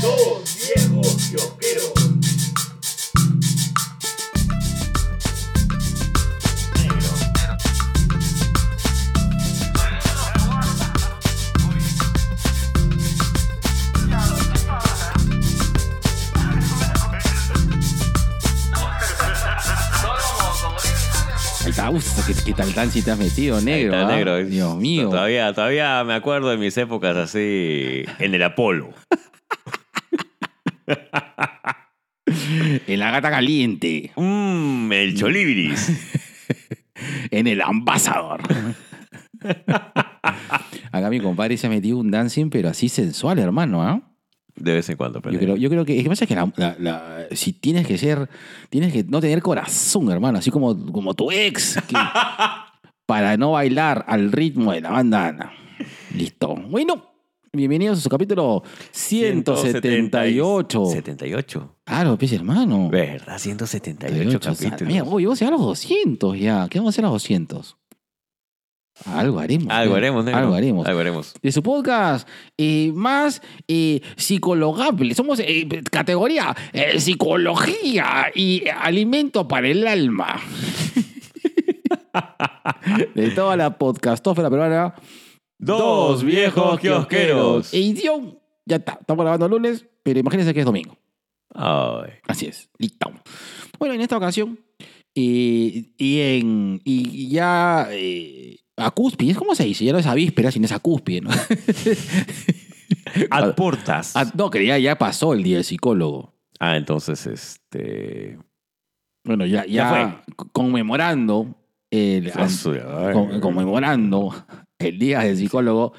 Dos viejos kiosqueros. Uf, ¿qué, qué tal tan si te has metido, negro? Está, ah? negro. Dios mío. Todavía, todavía me acuerdo de mis épocas así en el Apolo. En la gata caliente. Mmm, el Cholibris. En el ambasador. Acá mi compadre se ha metido un dancing, pero así sensual, hermano, ¿ah? De vez en cuando, pero. Yo creo, yo creo que. Es que pasa que la- la- la- si tienes que ser. Tienes que no tener corazón, hermano. Así como, como tu ex. que- para no bailar al ritmo de la bandana. Listo. Bueno. Bienvenidos a su capítulo 178. 78. Claro, pues hermano. ¿Verdad? 178 capítulos. Mira, uy, vamos a los 200 ya. ¿Qué vamos a hacer a los 200? Algo haremos. Algo haremos, negro. Algo haremos. Algo haremos. de su podcast eh, más eh, psicologable. Somos eh, categoría eh, psicología y alimento para el alma. de toda la podcastófera peruana. Dos viejos kiosqueros. Edición. Ya está. Estamos grabando el lunes, pero imagínense que es domingo. Ay. Así es. Listo. Bueno, en esta ocasión, eh, y, en, y ya eh, a cúspide, ¿cómo se dice? Ya no es a víspera, sino es a cúspide, ¿no? Ad portas. No, que ya, ya pasó el día del psicólogo. Ah, entonces, este. Bueno, ya, ya, Ya conmemorando el, con- conmemorando el día del psicólogo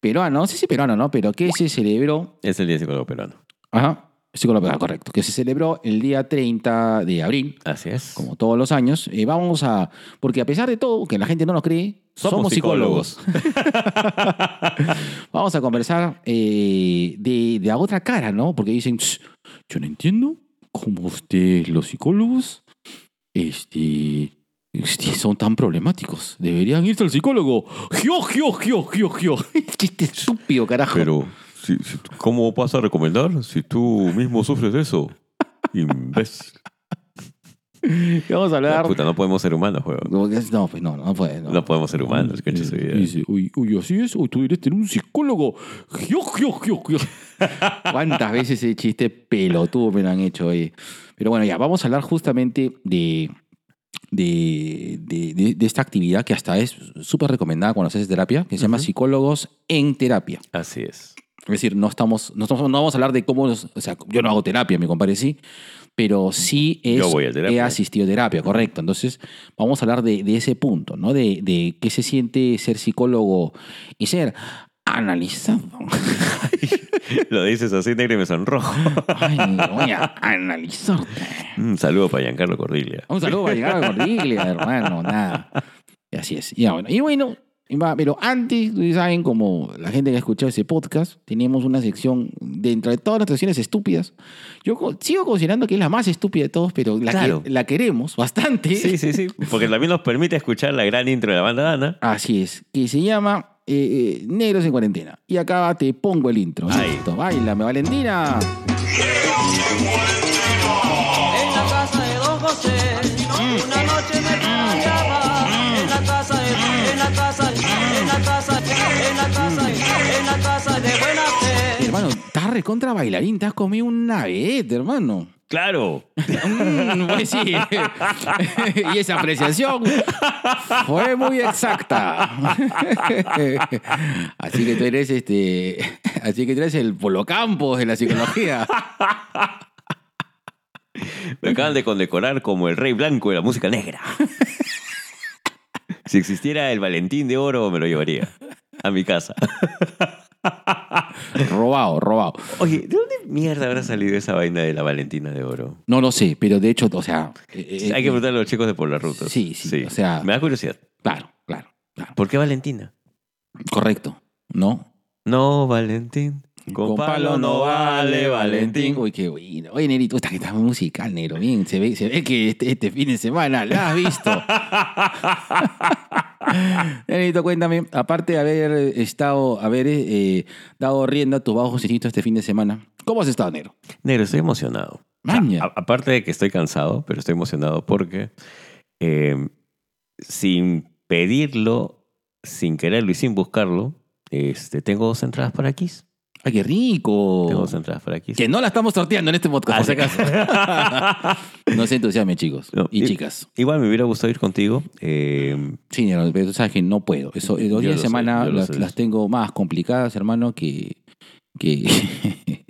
peruano, no sé si peruano, ¿no? Pero que se celebró, Es el día de psicólogo peruano. ajá, psicólogo peruano, correcto, que se celebró el día 30 de abril, Así es. como todos los años. Eh, vamos a, porque a pesar de todo, que la gente no nos cree, somos, Somos psicólogos. vamos a conversar eh, de, de otra cara, ¿no? Porque dicen, "Sh, yo no entiendo cómo ustedes, los psicólogos, este, son tan problemáticos. Deberían irse al psicólogo. ¡Gio, gio, gio, gio, gio! Chiste estúpido, carajo. Pero, si- si- ¿cómo vas a recomendar si tú mismo sufres de eso? Imbécil. vamos a hablar... Puta, no podemos ser humanos, juego. No, no, pues no, no puede. No, No podemos ser humanos, vida. Dice, uy, uy, así es, uy, tú deberías tener un psicólogo. Gio, gio, gio, gio. ¿Cuántas veces ese chiste pelotudo me lo han hecho hoy? Pero bueno, ya, vamos a hablar justamente de, de, de, de- esta actividad que hasta es súper recomendada cuando haces terapia, que se llama Ujú. Psicólogos en Terapia. Así es. Es decir, no estamos, no, estamos- no vamos a hablar de cómo, o sea, yo no hago terapia, mi compadre sí, pero sí es, Yo voy a terapia. he asistido a terapia, correcto. Entonces, vamos a hablar de, de ese punto, ¿no? De, de qué se siente ser psicólogo y ser analizado. Lo dices así, negro, y me sonrojo. Ay, voy a analizarte. Un saludo para Giancarlo Cordiglia. Un saludo para a Cordiglia, hermano, nada. Y así es. Bueno. Y bueno, y va, pero antes, ustedes saben, como la gente que ha escuchado ese podcast, teníamos una sección dentro de todas las secciones estúpidas. Yo sigo considerando que es la más estúpida de todos, pero la, Claro. que, la queremos bastante. Sí, sí, sí. Porque también nos permite escuchar la gran intro de la banda Dana. Así es, que se llama eh, eh, Negros en Cuarentena. Y acá te pongo el intro. Ahí. Listo, bailame, Valentina. En la casa de Don José, una noche me extrañaba. En la casa de, en la casa, en la casa, en la casa, en la casa de buena fe. Hermano, estás recontra bailarín, te has comido una vedette, hermano. ¡Claro! Mm, pues sí. y esa apreciación fue muy exacta. así que tú eres este. Así que tú eres el Polo Campos de la psicología. Me acaban de condecorar como el rey blanco de la música negra. Si existiera el Valentín de Oro, me lo llevaría a mi casa. robado, robado. Oye, ¿de dónde mierda habrá salido esa vaina de la Valentina de Oro? No lo sé, pero de hecho, o sea. eh, Hay que eh, preguntarle a los chicos de Por la Ruta. Sí, sí, o sea- Me da curiosidad. Claro, claro, claro. ¿Por qué Valentina? Correcto, ¿no? No, Valentín. Con palo no vale, Valentín. Uy, qué bueno. Oye, Nerito, esta que está musical, Nero. Bien, se ve, se ve que este, este fin de semana la has visto. Nenito, cuéntame, aparte de haber estado, haber eh, dado rienda a tus bajos instintos este fin de semana, ¿cómo has estado, negro? Negro, estoy emocionado. O sea, aparte de que estoy cansado, pero estoy emocionado porque eh, sin pedirlo, sin quererlo y sin buscarlo, este, tengo dos entradas para Kiss. ¡Ay, qué rico! Tengo dos entradas para Kiss. Que no la estamos sorteando en este podcast, por si acaso. no se entusiasmen, chicos. No, y y- chicas. Igual me hubiera gustado ir contigo. eh, Sí, pero sabes que no puedo. Eso, los Yo días de semana las, tengo más complicadas, hermano, que. que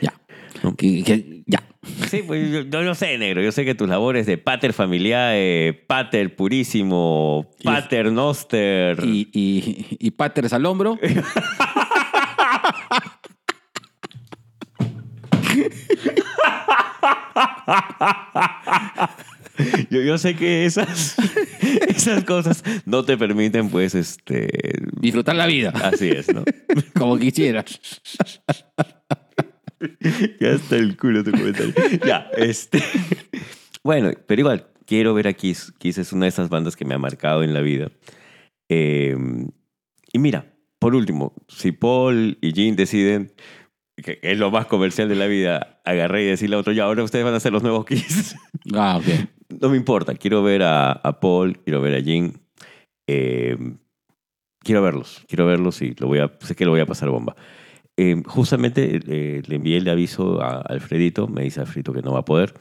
ya. No. Que, que- ya. Sí, pues yo, yo lo sé, negro. Yo sé que tus labores de pater familiar, eh, pater purísimo, Y- pater noster. Y, y, y paters al hombro. Yo, yo sé que esas, esas cosas no te permiten, pues, este. Disfrutar la vida. Así es, ¿no? Como quisieras. ya está el culo tu comentario. Ya, este. Bueno, pero igual, quiero ver a Kiss. Kiss es una de esas bandas que me ha marcado en la vida. Eh, y mira, por último, si Paul y Jean deciden, que es lo más comercial de la vida, agarré y decirle a otro, ya, ahora ustedes van a ser los nuevos Kiss. Ah, ok. no me importa, quiero ver a, a Paul, quiero ver a Jean. Eh, quiero verlos, quiero verlos y lo voy a, sé que lo voy a pasar bomba. Eh, justamente eh, le envié el aviso a Alfredito, me dice Alfredito que no va a poder.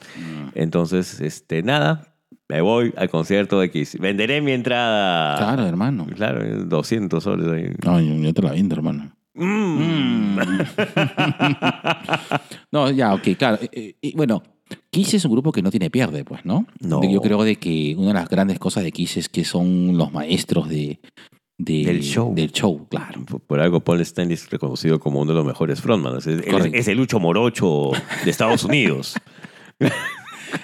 Entonces, este, nada, me voy al concierto de Kiss. Venderé mi entrada. Claro, hermano. Claro, 200 soles ahí. No, yo, yo te la vendo, hermano. Mm. No, ya, ok, claro. Eh, eh, y bueno, Kiss es un grupo que no tiene pierde, pues, ¿no? No. Yo creo de que una de las grandes cosas de Kiss es que son los maestros de, de- Del show. Del show, claro. Por- Por algo Paul Stanley es reconocido como uno de los mejores frontman. Es, es- Correcto. es el Lucho Morocho de Estados Unidos.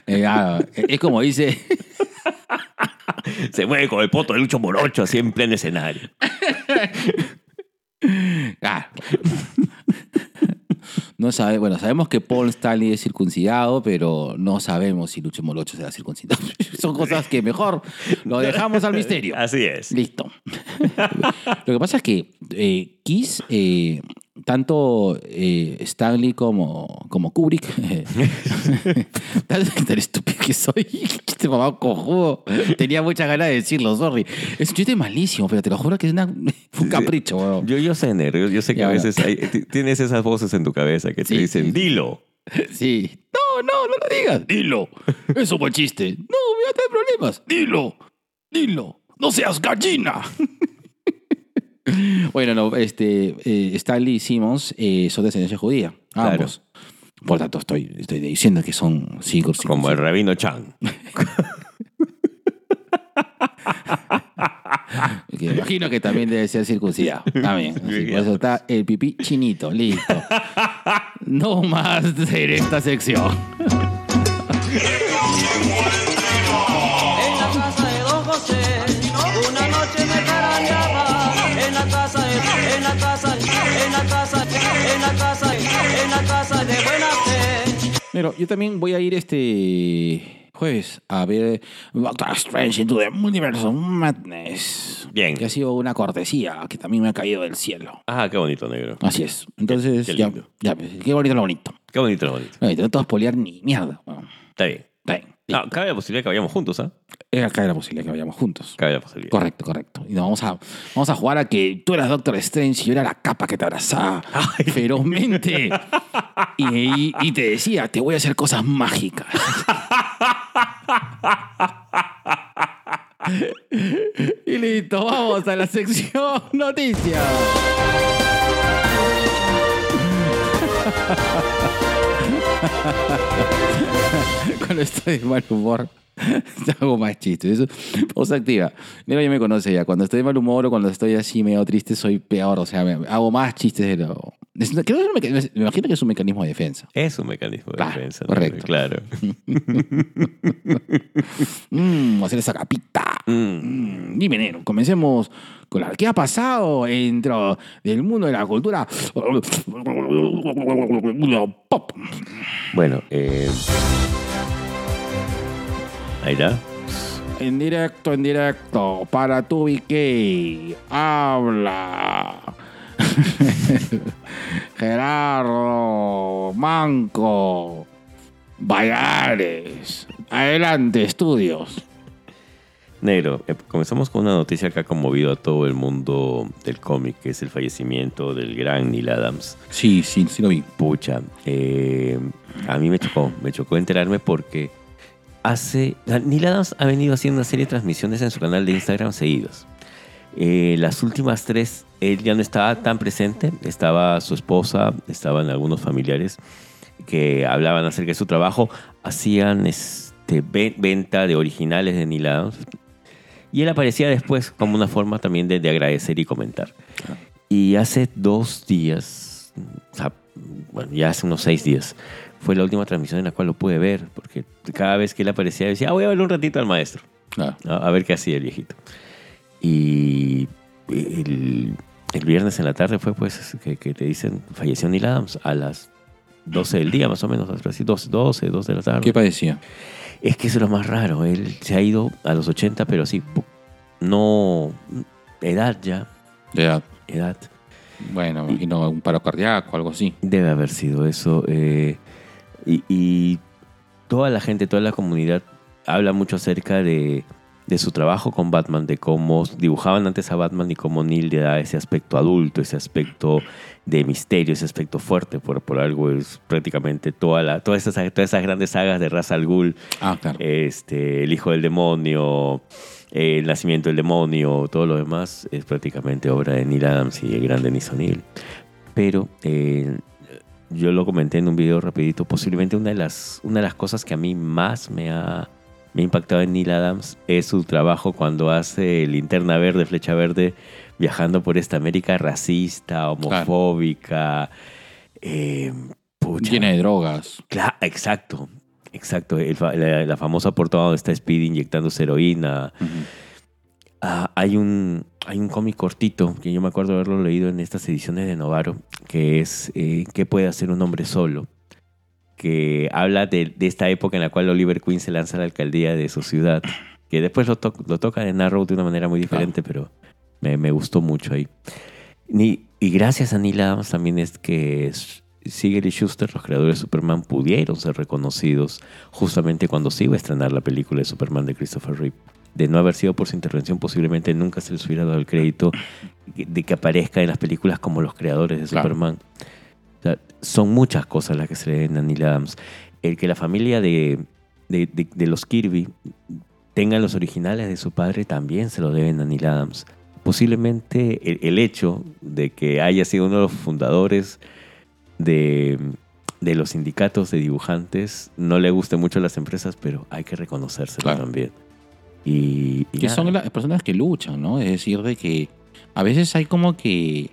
Eh, ah, es como dice, Se mueve con el poto de Lucho Morocho así en pleno escenario. Ah. No sabe, bueno, sabemos que Paul Stanley es circuncidado, pero no sabemos si Lucho Molocho será circuncidado. Son cosas que mejor lo dejamos al misterio. Así es. Listo. Lo que pasa es que eh, Kiss, eh, tanto eh, Stanley como, como Kubrick, tan, tan estúpido que soy, este mamá cojudo, tenía muchas ganas de decirlo, sorry. Es un chiste malísimo, pero te lo juro que es una- un capricho. weón. Yo, yo sé, Negro. Yo, yo sé que Ya, a bueno. veces hay- ti- tienes esas voces en tu cabeza que te Sí, dicen, sí. dilo. Sí. No, no, no lo digas. Dilo. Es un buen chiste. No, voy a tener problemas. Dilo. Dilo. No seas gallina. bueno, no, este, eh, Stanley y Simmons eh, son de ascendencia judía. Claro. Ambos. Por tanto, estoy, estoy diciendo que son cinco Como el rabino Chan. Que imagino que también debe ser circuncidado. También. Así, por eso está el pipí chinito. Listo. No más en esta sección. La casa, en la casa de buena fe. Pero yo también voy a ir este jueves a ver Doctor Strange into the Multiverse of Madness. Bien. Que ha sido una cortesía que también me ha caído del cielo. Ah, qué bonito, Negro. Así es. Entonces, Qué- qué ya, lindo. ya, qué bonito lo bonito. Qué bonito, lo bonito. No, no te vas a spoilear ni mierda. Bueno, Está bien. bien. No, cabe la posibilidad que vayamos juntos, ¿ah? Es acá la posibilidad que vayamos juntos. Cabe la posibilidad. Correcto, correcto. Y nos vamos a, vamos a jugar a que tú eras Doctor Strange y yo era la capa que te abrazaba ferozmente. Y, y- y te decía, te voy a hacer cosas mágicas. y listo, vamos a la sección noticias. Cuando estoy de mal humor, hago más chistes. Eso, pausa activa. Mira, ya me conoce ya. Cuando estoy de mal humor o cuando estoy así medio triste, soy peor. O sea, me- hago más chistes de lo. Es- creo que es un meca- me imagino que es un mecanismo de defensa. Es un mecanismo de Claro, defensa. correcto. Claro. Mmm, hacer esa capita. Mm. Mm, Dime, negro, comencemos con la ¿Qué ha pasado dentro del mundo de la cultura pop? Bueno, eh... Ahí está. En directo, en directo, para tu BK. Habla. Gerardo, Manco, Bayares. Adelante, estudios. Negro, eh, comenzamos con una noticia que ha conmovido a todo el mundo del cómic, que es el fallecimiento del gran Neil Adams. Sí, sí, sí lo vi. Pucha, eh, a mí me chocó, me chocó enterarme porque hace... Neil Adams ha venido haciendo una serie de transmisiones en su canal de Instagram seguidos. Eh, las últimas tres, él ya no estaba tan presente, estaba su esposa, estaban algunos familiares que hablaban acerca de su trabajo, hacían este, ve- venta de originales de Neil Adams. Y él aparecía después como una forma también de, de agradecer y comentar. Y hace dos días, o sea, bueno, ya hace unos seis días, fue la última transmisión en la cual lo pude ver, porque cada vez que él aparecía decía, ah, voy a verle un ratito al maestro, Claro. a, a ver qué hacía el viejito. Y el, el viernes en la tarde fue pues que, que te dicen, falleció Neil Adams a las 12 del día más o menos, así 12, 12, 2 de la tarde. ¿Qué padecía? Es que eso es lo más raro. Él se ha ido a los 80, pero sí, pu- no. Edad ya. Edad. Edad. Bueno, imagino un paro cardíaco, algo así. Debe haber sido eso. eh, y, y toda la gente, toda la comunidad habla mucho acerca de, de su trabajo con Batman, de cómo dibujaban antes a Batman y cómo Neil le da ese aspecto adulto, ese aspecto de misterio, ese aspecto fuerte. Por, por algo es prácticamente toda la, todas, esas, todas esas grandes sagas de Ra's al Ghul. Ah, claro. este, El Hijo del Demonio, El Nacimiento del Demonio, todo lo demás es prácticamente obra de Neil Adams y el gran Denis O'Neill. Pero eh, yo lo comenté en un video rapidito, posiblemente una de las, una de las cosas que a mí más me ha, me ha impactado en Neil Adams es su trabajo cuando hace Linterna Verde, Flecha Verde, viajando por esta América racista, homofóbica. eh, pucha. Llena de drogas. Claro, exacto. Exacto. El la, la famosa portada donde está Speedy inyectando heroína. Ah, hay un, hay un cómic cortito que yo me acuerdo haberlo leído en estas ediciones de Novaro, que es eh, ¿Qué puede hacer un hombre solo? Que habla de, de esta época en la cual Oliver Queen se lanza a la alcaldía de su ciudad, que después lo, to- lo toca en Arrow de una manera muy diferente, pero me, me gustó mucho ahí. Y gracias a Neil Adams también es que Siegel y Schuster, los creadores de Superman, pudieron ser reconocidos justamente cuando se iba a estrenar la película de Superman de Christopher Reeve. De no haber sido por su intervención, posiblemente nunca se les hubiera dado el crédito de que aparezca en las películas como los creadores de Claro. Superman. O sea, son muchas cosas las que se le deben a Neil Adams. El que la familia de, de, de- de los Kirby tengan los originales de su padre también se lo deben a Neil Adams. Posiblemente el, el hecho de que haya sido uno de los fundadores de, de los sindicatos de dibujantes no le guste mucho a las empresas, pero hay que reconocérselo Claro. también. Y, y que nada. son las personas que luchan, ¿no? Es decir, de que a veces hay como que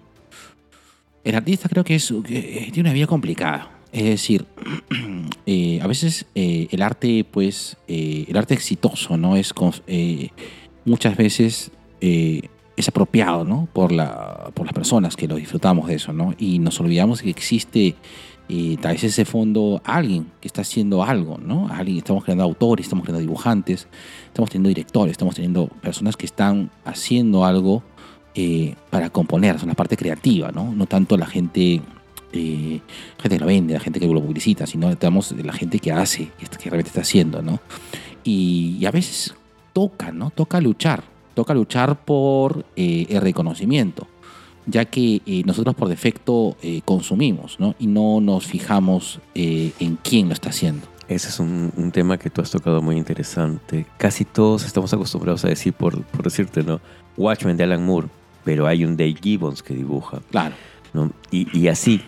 el artista creo que, es, que tiene una vida complicada. Es decir, eh, a veces eh, el arte, pues, eh, el arte exitoso, ¿no? Es eh, muchas veces eh, es apropiado, ¿no? Por, la, por las personas que lo disfrutamos de eso, ¿no? Y nos olvidamos que existe eh, tal vez ese fondo alguien que está haciendo algo, ¿no? Alguien, estamos creando autores, estamos creando dibujantes, estamos teniendo directores, estamos teniendo personas que están haciendo algo eh, para componer, son la parte creativa, ¿no? No tanto la gente, eh, gente que lo vende, la gente que lo publicita, sino estamos la gente que hace, que, realmente está haciendo, ¿no? Y, y a veces toca, ¿no? Toca luchar, toca luchar por eh, el reconocimiento, ya que eh, nosotros por defecto eh, consumimos, ¿no? Y no nos fijamos eh, en quién lo está haciendo. Ese es un, un tema que tú has tocado muy interesante. Casi todos estamos acostumbrados a decir, por, por decirte, ¿no? Watchmen de Alan Moore, pero hay un Dave Gibbons que dibuja, Claro, ¿no? Y, y así.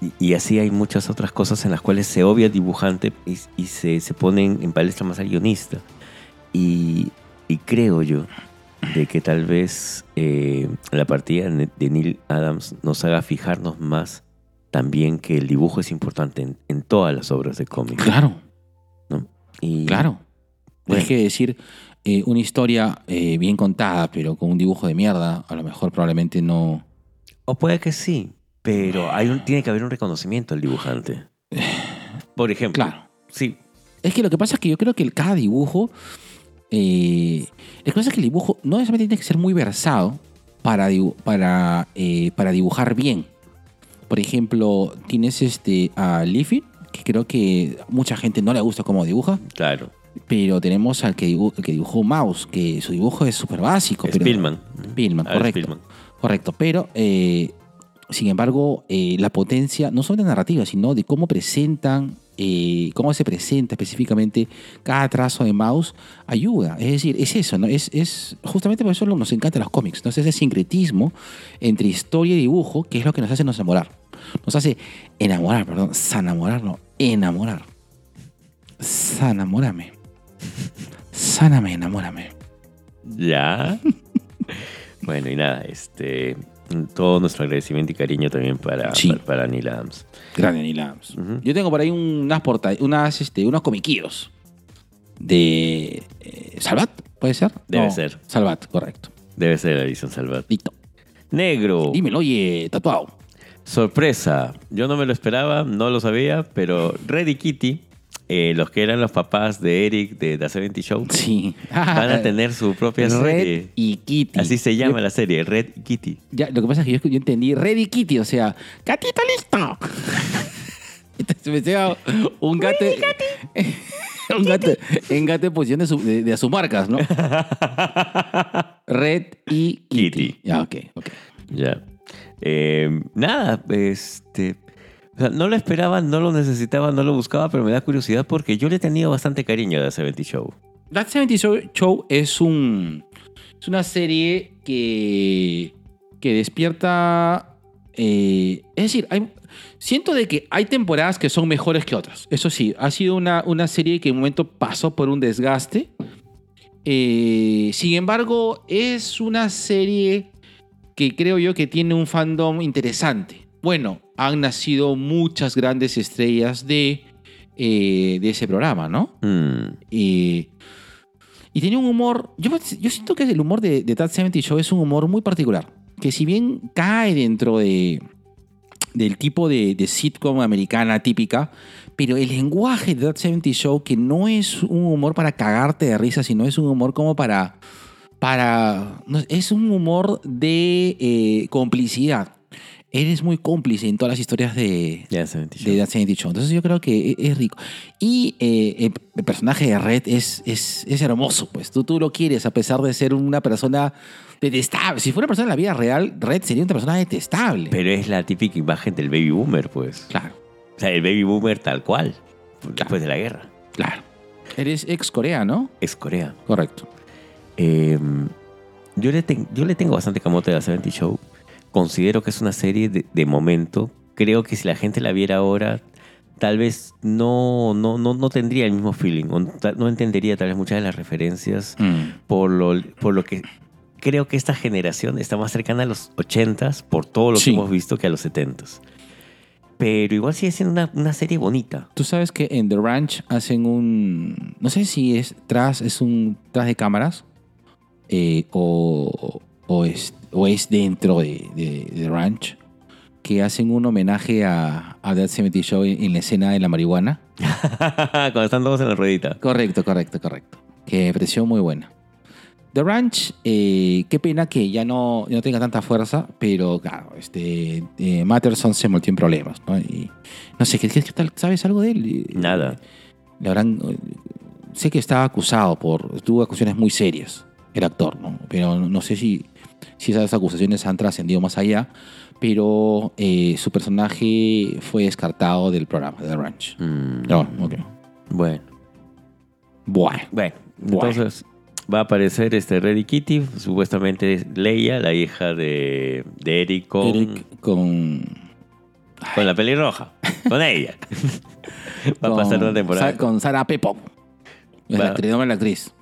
Y, y así hay muchas otras cosas en las cuales se obvia el dibujante y, y se, se ponen en palestra más al guionista. Y, y creo yo de que tal vez eh, la partida de de Neil Adams nos haga fijarnos más también que el dibujo es importante en, en todas las obras de cómic. claro, ¿no? Y, claro. Bueno. Es que decir eh, una historia eh, bien contada, pero con un dibujo de mierda, a lo mejor probablemente no... O puede que sí, pero hay un, tiene que haber un reconocimiento al dibujante. Por ejemplo, Claro. sí, Es que lo que pasa es que yo creo que el- cada dibujo Eh, la cosa es que el dibujo no necesariamente tiene que ser muy versado para, para, eh, para dibujar bien. Por ejemplo, tienes este a Leafy, que creo que mucha gente no le gusta cómo dibuja, Claro. Pero tenemos al que, dibu- el que dibujó Mouse, que su dibujo es súper básico. pero- Spillman. Pillman, Alex correcto. Correcto, pero eh, sin embargo, eh, la potencia, no solo de narrativa, sino de cómo presentan, eh, cómo se presenta específicamente cada trazo de mouse, ayuda. Es decir, es eso, ¿no? Es, es justamente por eso nos encantan los cómics, ¿no? Es ese sincretismo entre historia y dibujo, que es lo que nos hace nos enamorar. Nos hace enamorar, perdón, sanamorar, no, enamorar. Sanamórame. Sáname, enamórame. Ya. bueno, y nada, este. Todo nuestro agradecimiento y cariño también para, Sí. para, para Neil Adams. Grande Neil Adams. Yo tengo por ahí unas porta unas, este, unos comiquillos de eh, Salvat, ¿puede ser? Debe ser. Salvat, correcto. Debe ser la edición Salvat. Listo. Negro. Dímelo, oye, tatuado. Sorpresa. Yo no me lo esperaba, no lo sabía, pero Red y Kitty, eh, los que eran los papás de Eric de The 70 Show, Sí. van a tener su propia Red serie. y Kitty. Así se llama Yo- la serie, Red y Kitty. ya, lo que pasa es que yo, yo entendí Red y Kitty, o sea, gatito listo. Entonces me un gato. un gato en gato en posición de, su- de- de a sus marcas, ¿no? Red y Kitty. Kitty. Ya, ok, ok. Ya. Eh, nada, este. No lo esperaba, no lo necesitaba, no lo buscaba, pero me da curiosidad porque yo le tenido bastante cariño a The 70 Show. That 70 Show, Show es un es una serie que que despierta eh, es decir hay, siento de que hay temporadas que son mejores que otras. Eso sí ha sido una, una serie que en un momento pasó por un desgaste. Eh, sin embargo es una serie que creo yo que tiene un fandom interesante. Bueno han nacido muchas grandes estrellas de eh, de ese programa no Mm, y, y tenía un humor. Yo, yo siento que el humor de, de That 70 Show es un humor muy particular. Que si bien cae dentro de, del tipo de, de sitcom americana típica, pero el lenguaje de That 70 Show, que no es un humor para cagarte de risa, sino es un humor como para. para es un humor de eh, complicidad. Eres muy cómplice en todas las historias de, ya 70 Show. de That 70 Show. Entonces yo creo que e- es rico. Y eh, el- personaje de Red es, es, es hermoso, pues. Tú, tú lo quieres a pesar de ser una persona detestable. Si fuera una persona en la vida real, Red sería una persona detestable. Pero es la típica imagen del baby boomer, pues. Claro, O sea, el baby boomer tal cual, después de la guerra. claro. Eres ex Corea, ¿no? Es Corea. Correcto. Eh, yo, le ten- yo le tengo bastante camote a The 70 Show. Considero que es una serie de, de momento. Creo que si la gente la viera ahora, tal vez no, no, no, no tendría el mismo feeling. o no entendería tal vez muchas de las referencias Mm. por lo, por lo que creo que esta generación está más cercana a los 80s por todo lo Sí. que hemos visto que a los 70s. Pero igual sigue siendo una, una serie bonita. Tú sabes que en The Ranch hacen un. No sé si es tras, es un tras de cámaras eh, o, o, es, o es dentro de, de, de The Ranch que hacen un homenaje a, a That 70 Show en, en la escena de la marihuana. Cuando están todos en la ruedita. Correcto, correcto, correcto. Que me pareció muy buena. The Ranch, eh, qué pena que ya no, no tenga tanta fuerza, pero claro, este, eh, Matterson se metió en problemas, ¿no? Y no sé, ¿qué, qué tal? ¿sabes algo de él? Nada. Le habrán, sé que estaba acusado por, tuvo acusaciones muy serias, el actor, ¿no? Pero no sé si, si esas acusaciones han trascendido más allá, pero eh, su personaje fue descartado del programa, de The Ranch. Mm, No, ok. Bueno. Bueno. Bueno, Bueno. entonces va a aparecer este Reddy Kitty, supuestamente es Leia, la hija de, de Eric con, Eric con... con la pelirroja, con ella. va a pasar una temporada. Con Sara Pepo. Es la actriz, no, la actriz.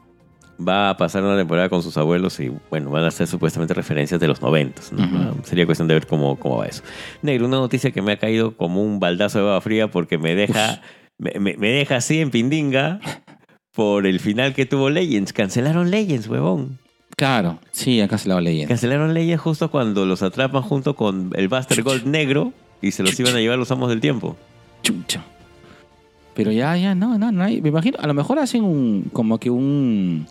Va a pasar una temporada con sus abuelos y bueno, van a ser supuestamente referencias de los noventas. ¿no? Ujú. Ah, Sería cuestión de ver cómo, cómo va eso. Negro, una noticia que me ha caído como un baldazo de agua fría porque me deja, me, me- me deja así en pindinga por el final que tuvo Legends. Cancelaron Legends, huevón. Claro, sí, la va leyendo. Cancelaron Legends justo cuando los atrapan junto con el Buster Gold negro y se los iban a llevar los amos del tiempo. Chucha. Pero ya, ya, no, no, no hay. Me imagino, a lo mejor hacen un, como que un,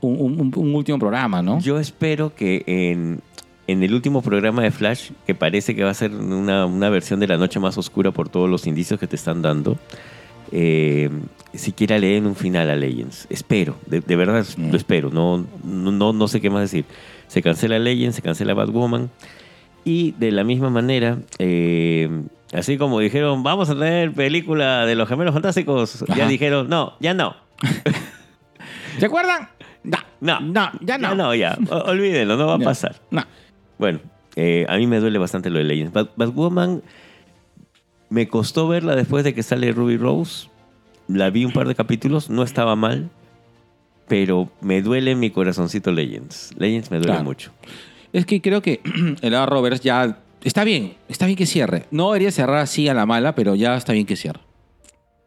un, un- un último programa, ¿no? Yo espero que en, en el último programa de Flash, que parece que va a ser una, una versión de la noche más oscura por todos los indicios que te están dando, eh, siquiera le den un final a Legends. Espero, de, de verdad lo espero. No, no, no, sé qué más decir. Se cancela Legends, se cancela Batwoman. Y de la misma manera, eh, así como dijeron, vamos a tener película de los gemelos fantásticos, ya Ajá. dijeron, no, ya no. ¿Se acuerdan? No, No, no, ya no. Ya no, ya. O- olvídenlo, no va a Ya. pasar. No. Bueno, eh, a mí me duele bastante lo de Legends. Bat- Batwoman me costó verla después de que sale Ruby Rose. La vi un par de capítulos, no estaba mal, pero me duele mi corazoncito Legends. Legends me duele Claro. mucho. Es que creo que el Arrowverse ya está bien, está bien que cierre. No debería cerrar así a la mala, pero ya está bien que cierre.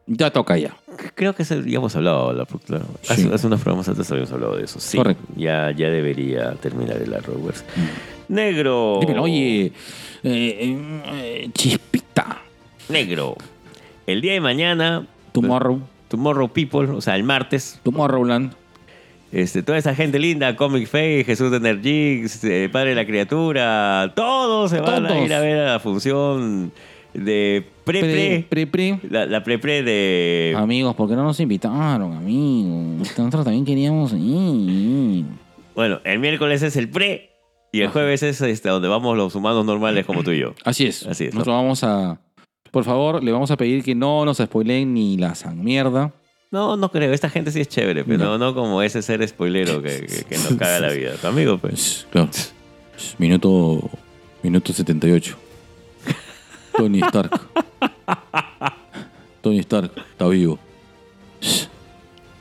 Ya toca ya. Creo que ya hemos hablado. la- la- hace, Sí. hace unos programas antes habíamos hablado de eso. Sí, Correcto. Ya, ya debería terminar el Arrowverse. Negro. Dímelo, oye, eh, eh, chispita, Negro. El día de mañana, tomorrow, Tomorrow People, o sea, el martes, tomorrowland. este, toda esa gente linda, Comic Face, Jesús de Energix, eh, Padre de la Criatura, todos se van a ir a ver a la función de pre-pre. Pre, pre, pre. La, la pre-pre de... Amigos, ¿por qué no nos invitaron, amigos? Nosotros también queríamos ir. Bueno, el miércoles es el pre y el jueves es este, donde vamos los humanos normales como tú y yo. Así es. Así es, ¿no? Nosotros vamos a... Por favor, le vamos a pedir que no nos spoileen ni la san mierda. No, no creo. Esta gente sí es chévere, pero No. no, como ese ser spoilero que, que- que nos caga la vida. Tu amigo, pues. Claro. Minuto, minuto 78. Tony Stark. Tony Stark está vivo.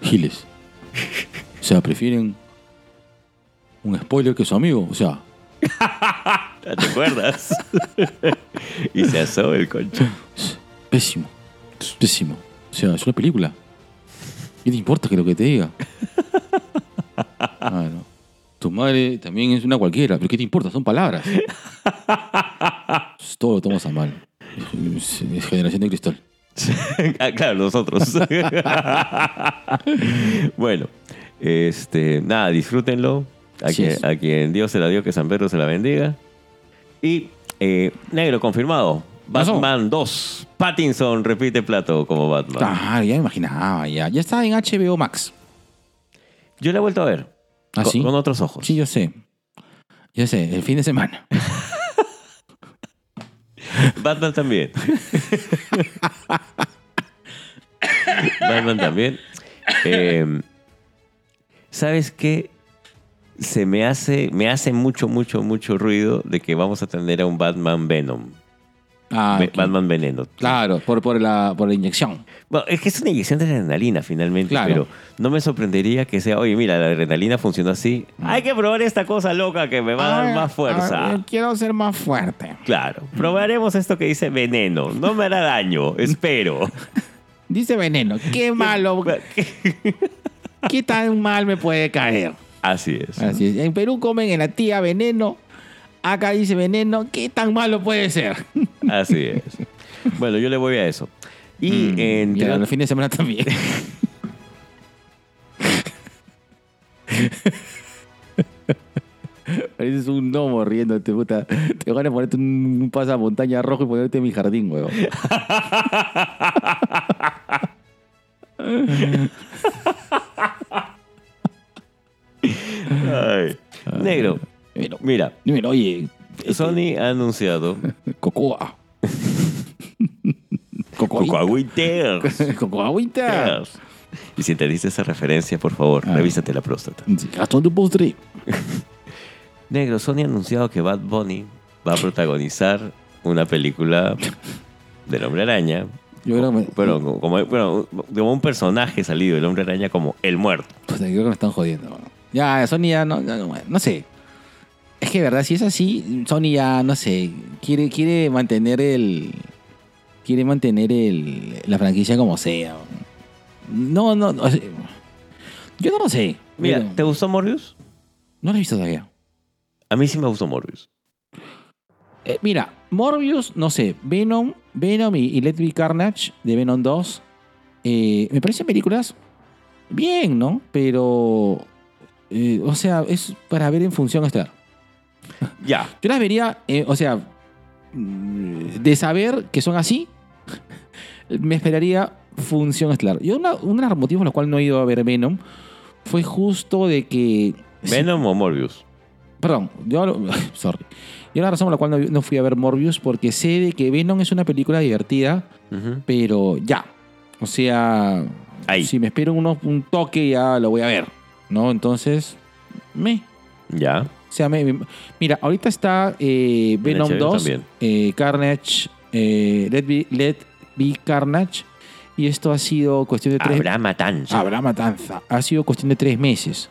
Giles. O sea, prefieren un spoiler que su amigo. O sea, ¿Te acuerdas? y se asó el concho. pésimo. Pésimo. O sea, es una película. ¿Qué te importa que lo que te diga? Ah, no. Tu madre también es una cualquiera, pero ¿qué te importa? Son palabras. Todo lo tomas a mal. Generación de cristal. ah, claro, nosotros. bueno, este, nada, disfrútenlo. A quien, a quien Dios se la dio, que San Pedro se la bendiga. Y eh, negro confirmado. Batman 2. Pattinson repite plato como Batman. Ah, ya me imaginaba, ya. Ya está en HBO Max. Yo la he vuelto a ver. ¿Ah, con, sí? con otros ojos. Sí, yo sé. Yo sé, el fin de semana. Batman también. Batman también. Eh, ¿Sabes qué? Se me hace, me hace mucho, mucho, mucho ruido de que vamos a tener a un Batman Venom. Ah. Batman Veneno. Claro, por, por, la, por la inyección. Bueno, es que es una inyección de adrenalina finalmente, Claro. pero no me sorprendería que sea, oye, mira, la adrenalina funcionó así. Hay que probar esta cosa loca que me va a dar más fuerza. quiero ser más fuerte. Claro, probaremos esto que dice veneno. No me hará daño, espero. Dice veneno. Qué malo. ¿Qué tan mal me puede caer? Así es. Así es. En Perú comen en la tía veneno. Acá dice veneno. ¿Qué tan malo puede ser? Así es. Bueno, yo le voy a eso. Y Mm, entre ya, el fin de semana también. Pareces un gnomo riéndote, puta. Te van a ponerte un, un pasamontaña rojo y ponerte en mi jardín, huevo. Ay. Negro, Pero, mira, dímelo, oye. Sony ha anunciado Cocoa. Cocoa. Cocoagüiteros. Cocoa Winter. Y si entendiste esa referencia, por favor, Ah. revísate la próstata. Gastón de postre. Negro, Sony ha anunciado que Bad Bunny va a protagonizar una película del Hombre Araña. Yo creo que me, Pero como, bueno, como un personaje salido del Hombre Araña como el muerto. Puta, creo que me están jodiendo. mano. Ya, Sony ya no, no, no, no sé. Es que, verdad, si es así, Sony ya, no sé, quiere, quiere mantener el. Quiere mantener el, la franquicia como sea. No, no, no, yo no lo sé. Mira, ¿te gustó Morbius? no lo he visto todavía. A mí sí me gustó Morbius. Eh, mira, Morbius, no sé, Venom, Venom y, Let Be Carnage de Venom 2, eh, me parecen películas bien, ¿no? Pero eh, o sea, es para ver en función estelar. Ya. Yo las vería, o sea, de saber que son así, me esperaría función estelar. Yo una, uno de los motivos por los cuales no he ido a ver Venom fue justo de que... ¿Venom o Morbius? Perdón, yo... Sorry. Yo la razón por la cual no, no fui a ver Morbius porque sé de que Venom es una película divertida, pero ya. O sea, Ahí. si me espero un toque ya lo voy a ver, ¿no? Entonces, me... Ya. Sea, me- me- mira, ahorita está eh, Venom HBO 2, también. eh, Carnage, eh, Let, Be, Let Be Carnage, y esto ha sido cuestión de tres Habrá matanza. Habrá matanza. Ha sido cuestión de tres meses.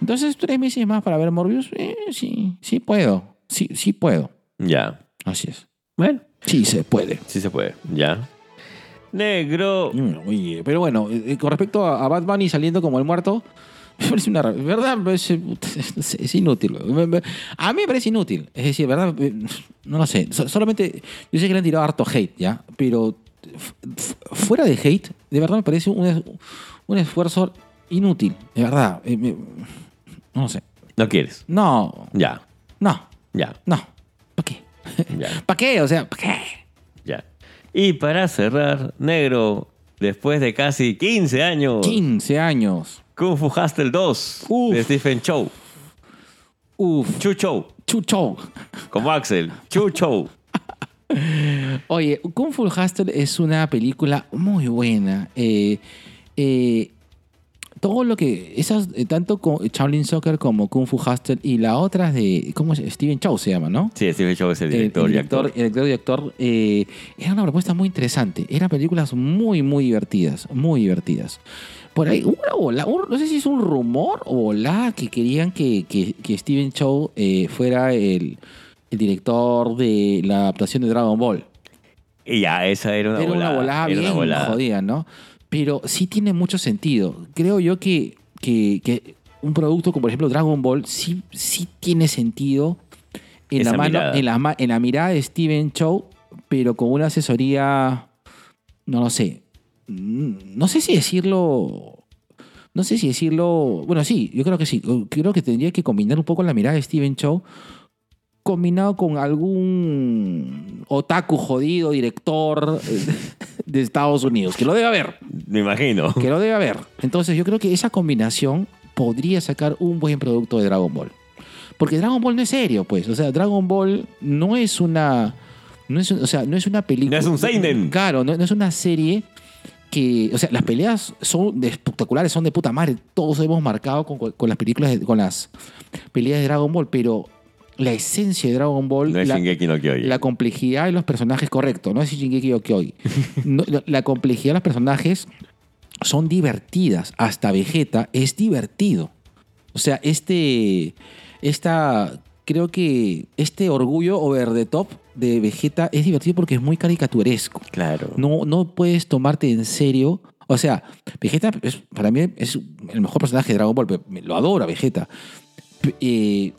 Entonces, tres meses más para ver Morbius, eh, sí, sí puedo. Sí, sí puedo. Ya. Así es. Bueno, Sí se puede. sí se puede. Ya. Negro. Mm, Oye, pero bueno, eh, con respecto a, Bad Bunny saliendo como el muerto, me parece una. ¿Verdad? Me parece- Es, inútil. A mí me parece inútil. Es decir, ¿verdad? Eh, No lo sé. So- solamente. Yo sé que le han tirado harto hate, ¿ya? Pero fuera de hate, de verdad me parece un, un esfuerzo inútil. De verdad. Eh, No lo sé. No quieres. No, Ya. no, Ya. no. ¿Para qué? Ya. ¿Para qué? O sea, ¿para qué? Ya. Y para cerrar, negro, después de casi 15 años, 15 años. Kung Fu Hustle 2 Uf. de Stephen Chow. Uf, Chu Chow, chucho. como Axel. Chu Chow. Oye, Kung Fu Hustle es una película muy buena. Eh, eh, todo lo que. Esas, eh, tanto con Shaolin Soccer como Kung Fu Hustle y la otra de. ¿Cómo es? Steven Chow se llama, ¿no? Sí, Stephen Chow es el director, el, y director, actor. el director y actor. eh, era una propuesta muy interesante. Eran películas muy, muy divertidas. Muy divertidas. Por ahí, una bola, un- no sé si es un rumor o bola que querían que, que, que Steven Chow eh, fuera el, el director de la adaptación de Dragon Ball. Y ya, esa era una Era una volada era bien una jodida, ¿no? Pero sí tiene mucho sentido. Creo yo que, que, que un producto como por ejemplo Dragon Ball sí, sí tiene sentido en Esa la, mano, mirada. en, la, en la mirada de Steven Chow, pero con una asesoría, no lo sé, no sé si decirlo... No sé si decirlo. Bueno, sí, yo creo que sí. Creo que tendría que combinar un poco la mirada de Steven Chow combinado con algún otaku jodido, director eh, de Estados Unidos, que lo debe haber, Me imagino. que lo debe haber. Entonces yo creo que esa combinación podría sacar un buen producto de Dragon Ball. Porque Dragon Ball no es serio, pues. O sea, Dragon Ball no es una... No es, o sea, no es una película... No es un seinen. Claro, no, no es una serie que... O sea, las peleas son de- espectaculares, son de puta madre. Todos hemos marcado con, con las películas, de- con las peleas de Dragon Ball, pero la esencia de Dragon Ball... No es la- Shingeki no la complejidad de los personajes, correcto, no es Shingeki no Kyojin. No, la complejidad de los personajes son divertidas. Hasta Vegeta es divertido. O sea, este. Esta. Creo que este orgullo over the top de Vegeta es divertido porque es muy caricaturesco. Claro. No, no puedes tomarte en serio. O sea, Vegeta es- para mí es el mejor personaje de Dragon Ball. pero Lo adoro a Vegeta. Eh,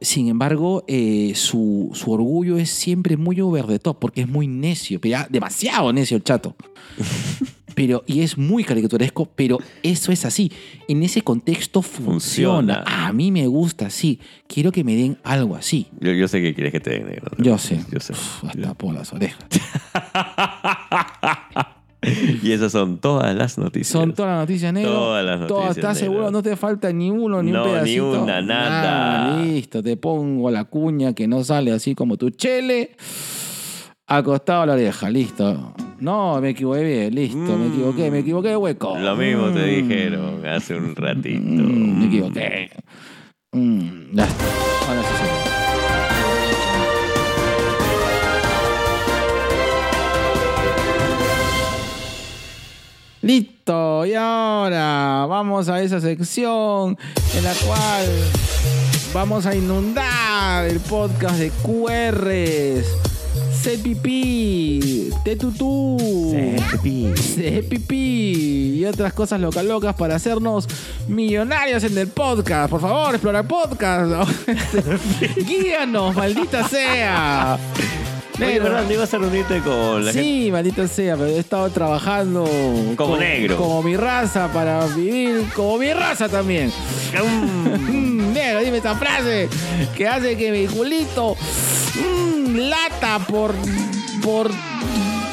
sin embargo, eh, su, su orgullo es siempre muy over the top porque es muy necio, pero ya demasiado necio el chato. Pero, y es muy caricaturesco, pero eso es así. En ese contexto funciona. Funciona. A mí me gusta así. Quiero que me den algo así. Yo, yo sé que quieres que te den negro. Yo sé. Yo sé. Uf, hasta por las orejas. Y esas son todas las noticias. Son todas las noticias negras. Todas las noticias ¿Estás negras. seguro? No te falta ni uno, ni No, un ni pedacito. una, nada. Ah, listo, te pongo la cuña que no sale así como tu chele. Acostado a la oreja, listo. No, me equivoqué, listo, me Mm. equivoqué, me equivoqué de hueco. Lo mismo te Mm. dijeron hace un ratito. Mm, me equivoqué. Mm, ya está. Ahora sí, sí. Listo, y ahora vamos a esa sección en la cual vamos a inundar el podcast de QRs, CPP, Tetutú, CPP y otras cosas locas locas para hacernos millonarios en el podcast. Por favor, explora podcast. Guíanos, maldita sea. Oye, Negro. ¿verdad? ¿No ibas a reunirte con la gente? Sí, maldito sea, pero he estado trabajando Como negro. Como mi raza para vivir como mi raza también. Negro, dime esta frase que hace que mi culito mm, lata por por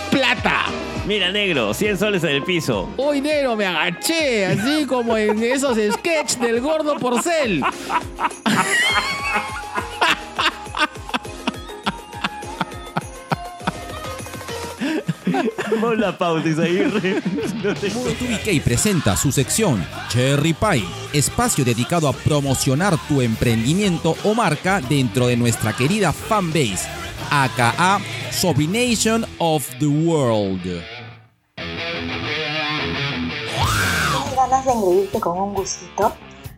plata. Mira, negro, 100 soles en el piso. Hoy negro me agaché, así como en esos sketches del gordo porcel. Pon la pauta, Isaguirre. No te- presenta su sección Cherry Pie, espacio dedicado a promocionar tu emprendimiento o marca dentro de nuestra querida fanbase, aka Sobrination of the World. ¿Tienes ganas de engreírte con un gustito?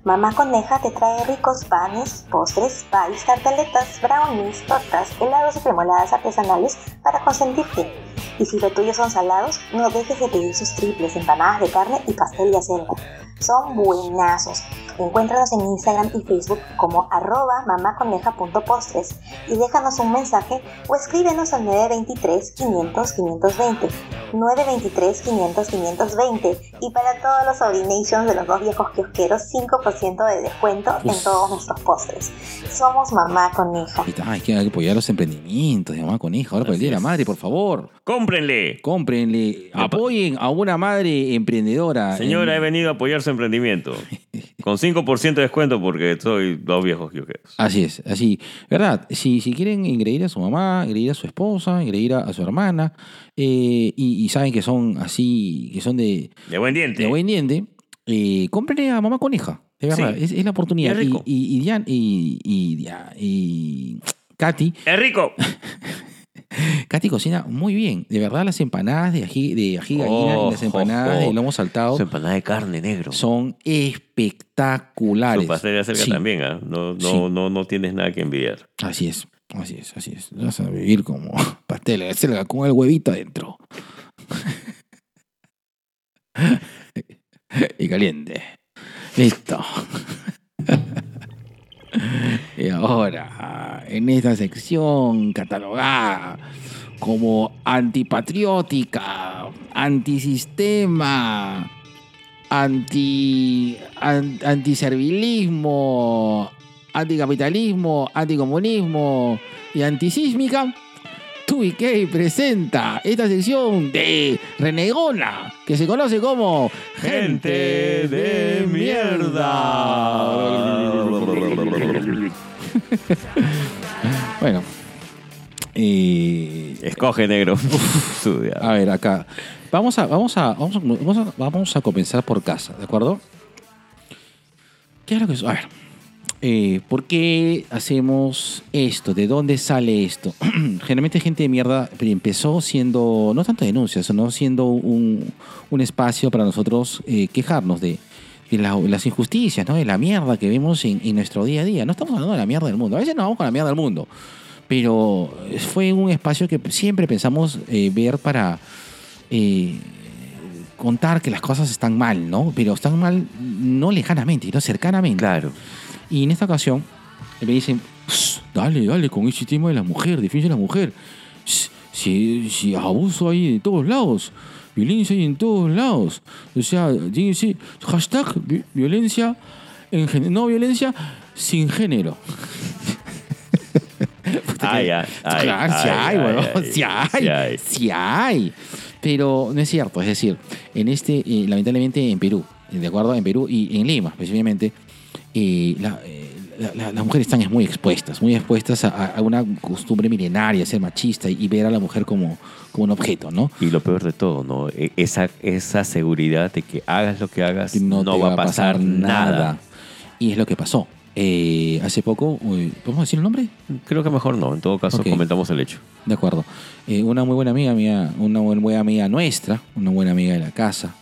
Mamá Coneja te trae ricos panes, postres, pies, tartaletas, brownies, tortas, helados y cremoladas artesanales para consentirte. Y si lo tuyo son salados, no dejes de pedir sus triples, empanadas de carne y pastel de acelga. Son buenazos. Encuéntranos en Instagram y Facebook como arroba mamaconeja.postres y déjanos un mensaje o escríbenos al 923 500 520 923 500 520 y para todos los Sobrinations de los dos viejos kiosqueros 5% de descuento en todos nuestros postres. Somos Mamá Coneja. Ay, que hay que apoyar los emprendimientos de mamá con hija. Ahora por el día de la madre, por favor. ¡Cómprenle! Cómprenle, apoyen a una madre emprendedora. Señora, he en- venido a apoyar su emprendimiento. Con 5% de descuento porque soy dos viejos kiosqueros. Así es, así. ¿Verdad? Si, si quieren engreír a su mamá, engreír a su esposa, engreír a, a su hermana, eh, y, y saben que son así, que son de, De buen diente. de buen diente, eh, cómprenle a mamá coneja. De verdad, Sí. es, es la oportunidad. Es rico. Y, y, y, Dian- y, y, y Katy, ¡Es rico! Katy cocina muy bien. De verdad, las empanadas de ají, de ají gallina y las Oh, empanadas oh, oh. de lomo saltado Su empanada de carne, negro. son espectaculares. Su pastel de acelga Sí. también, ¿ah? No, no, Sí. no, no tienes nada que envidiar. Así es, así es, así es. Vas a vivir como pastel de selga con el huevito adentro. y caliente. Listo. y ahora, en esta sección catalogada como antipatriótica, antisistema, anti, an- antiservilismo, anticapitalismo, anticomunismo y antisísmica, TubiK presenta esta sección de Renegona, que se conoce como Gente de mierda. bueno. eh, Escoge, negro. A ver, acá. Vamos a, vamos, a, vamos, a, vamos, a, vamos a comenzar por casa, ¿de acuerdo? ¿Qué es lo que es? A ver. Eh, ¿Por qué hacemos esto? ¿De dónde sale esto? Generalmente gente de mierda empezó siendo, no tanto denuncias, sino siendo un, un espacio para nosotros eh, quejarnos de, de la- las injusticias, ¿no? de la mierda que vemos en, nuestro día a día. No estamos hablando de la mierda del mundo. A veces nos vamos con la mierda del mundo. Pero fue un espacio que siempre pensamos eh, ver para eh, contar que las cosas están mal, ¿no? Pero están mal no lejanamente, no cercanamente. Claro. Y en esta ocasión me dicen, "Pss, dale, dale, con ese tema de la mujer, defiende a la mujer. Si, si abuso hay de todos lados, violencia hay en todos lados. O sea, ser hashtag vi- violencia, en no violencia sin género. Ay, ay, claro, ay, hay, ay, weón, ay, sí hay, sí hay. hay. Pero no es cierto, es decir, en este, eh, lamentablemente en Perú, ¿de acuerdo? En Perú y en Lima específicamente, eh, la- eh, la- la- las mujeres están muy expuestas, muy expuestas a, a una costumbre milenaria, ser machista y, y ver a la mujer como, como un objeto, ¿no? Y lo peor de todo, ¿no? E- Esa, esa seguridad de que hagas lo que hagas, no, te va a pasar nada. Y es lo que pasó. Eh, hace poco, ¿podemos decir el nombre? Creo que mejor no. En todo caso, Ok. comentamos el hecho. De acuerdo. Eh, una muy buena amiga mía, una buen- buena amiga nuestra, una buena amiga de la casa,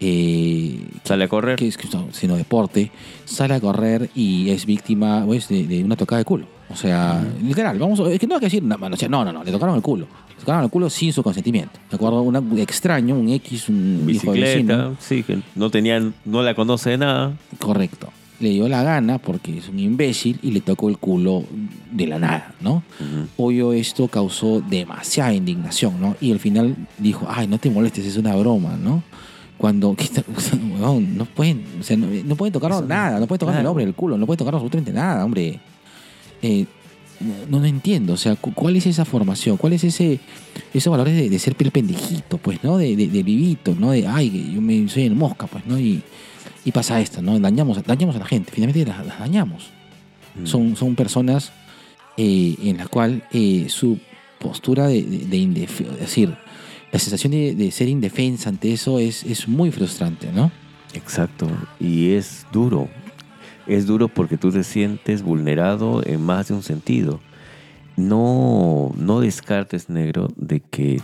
eh, Sale a correr. que es está haciendo deporte, sale a correr y es víctima pues, de, de una tocada de culo. O sea, literal, vamos, es que no hay que decir, no, no, no, no, le tocaron el culo. Le tocaron el culo sin su consentimiento. ¿De acuerdo? Un extraño, un X, un hijo de Bicicleta, vecino. sí, que no tenían, no la conoce de nada. Correcto. le dio la gana porque es un imbécil y le tocó el culo de la nada, ¿no? Ujú. Obvio esto causó demasiada indignación, ¿no? Y al final dijo, ay, no te molestes, es una broma, ¿no? Cuando, ¿qué está- o sea, huevón, no pueden, o sea, no, no pueden tocarnos Eso, nada, no pueden tocarme el claro. hombre el culo, no pueden tocarnos absolutamente nada, hombre. Eh, no, no entiendo, o sea, cu- ¿cuál es esa formación? ¿Cuál es ese esos valores de, de ser el pendejito, pues, ¿no? De, de, de vivito, ¿no? De, ay, yo me, soy el mosca, pues, ¿no? Y, y pasa esto, ¿no? Dañamos, dañamos a la gente, finalmente las, las dañamos. Mm. Son, son personas eh, en las cuales su postura de, de, es decir, la sensación de, de ser indefensa ante eso es, es muy frustrante, ¿no? Exacto. Y es duro. Es duro porque tú te sientes vulnerado en más de un sentido. No, no descartes, negro, de que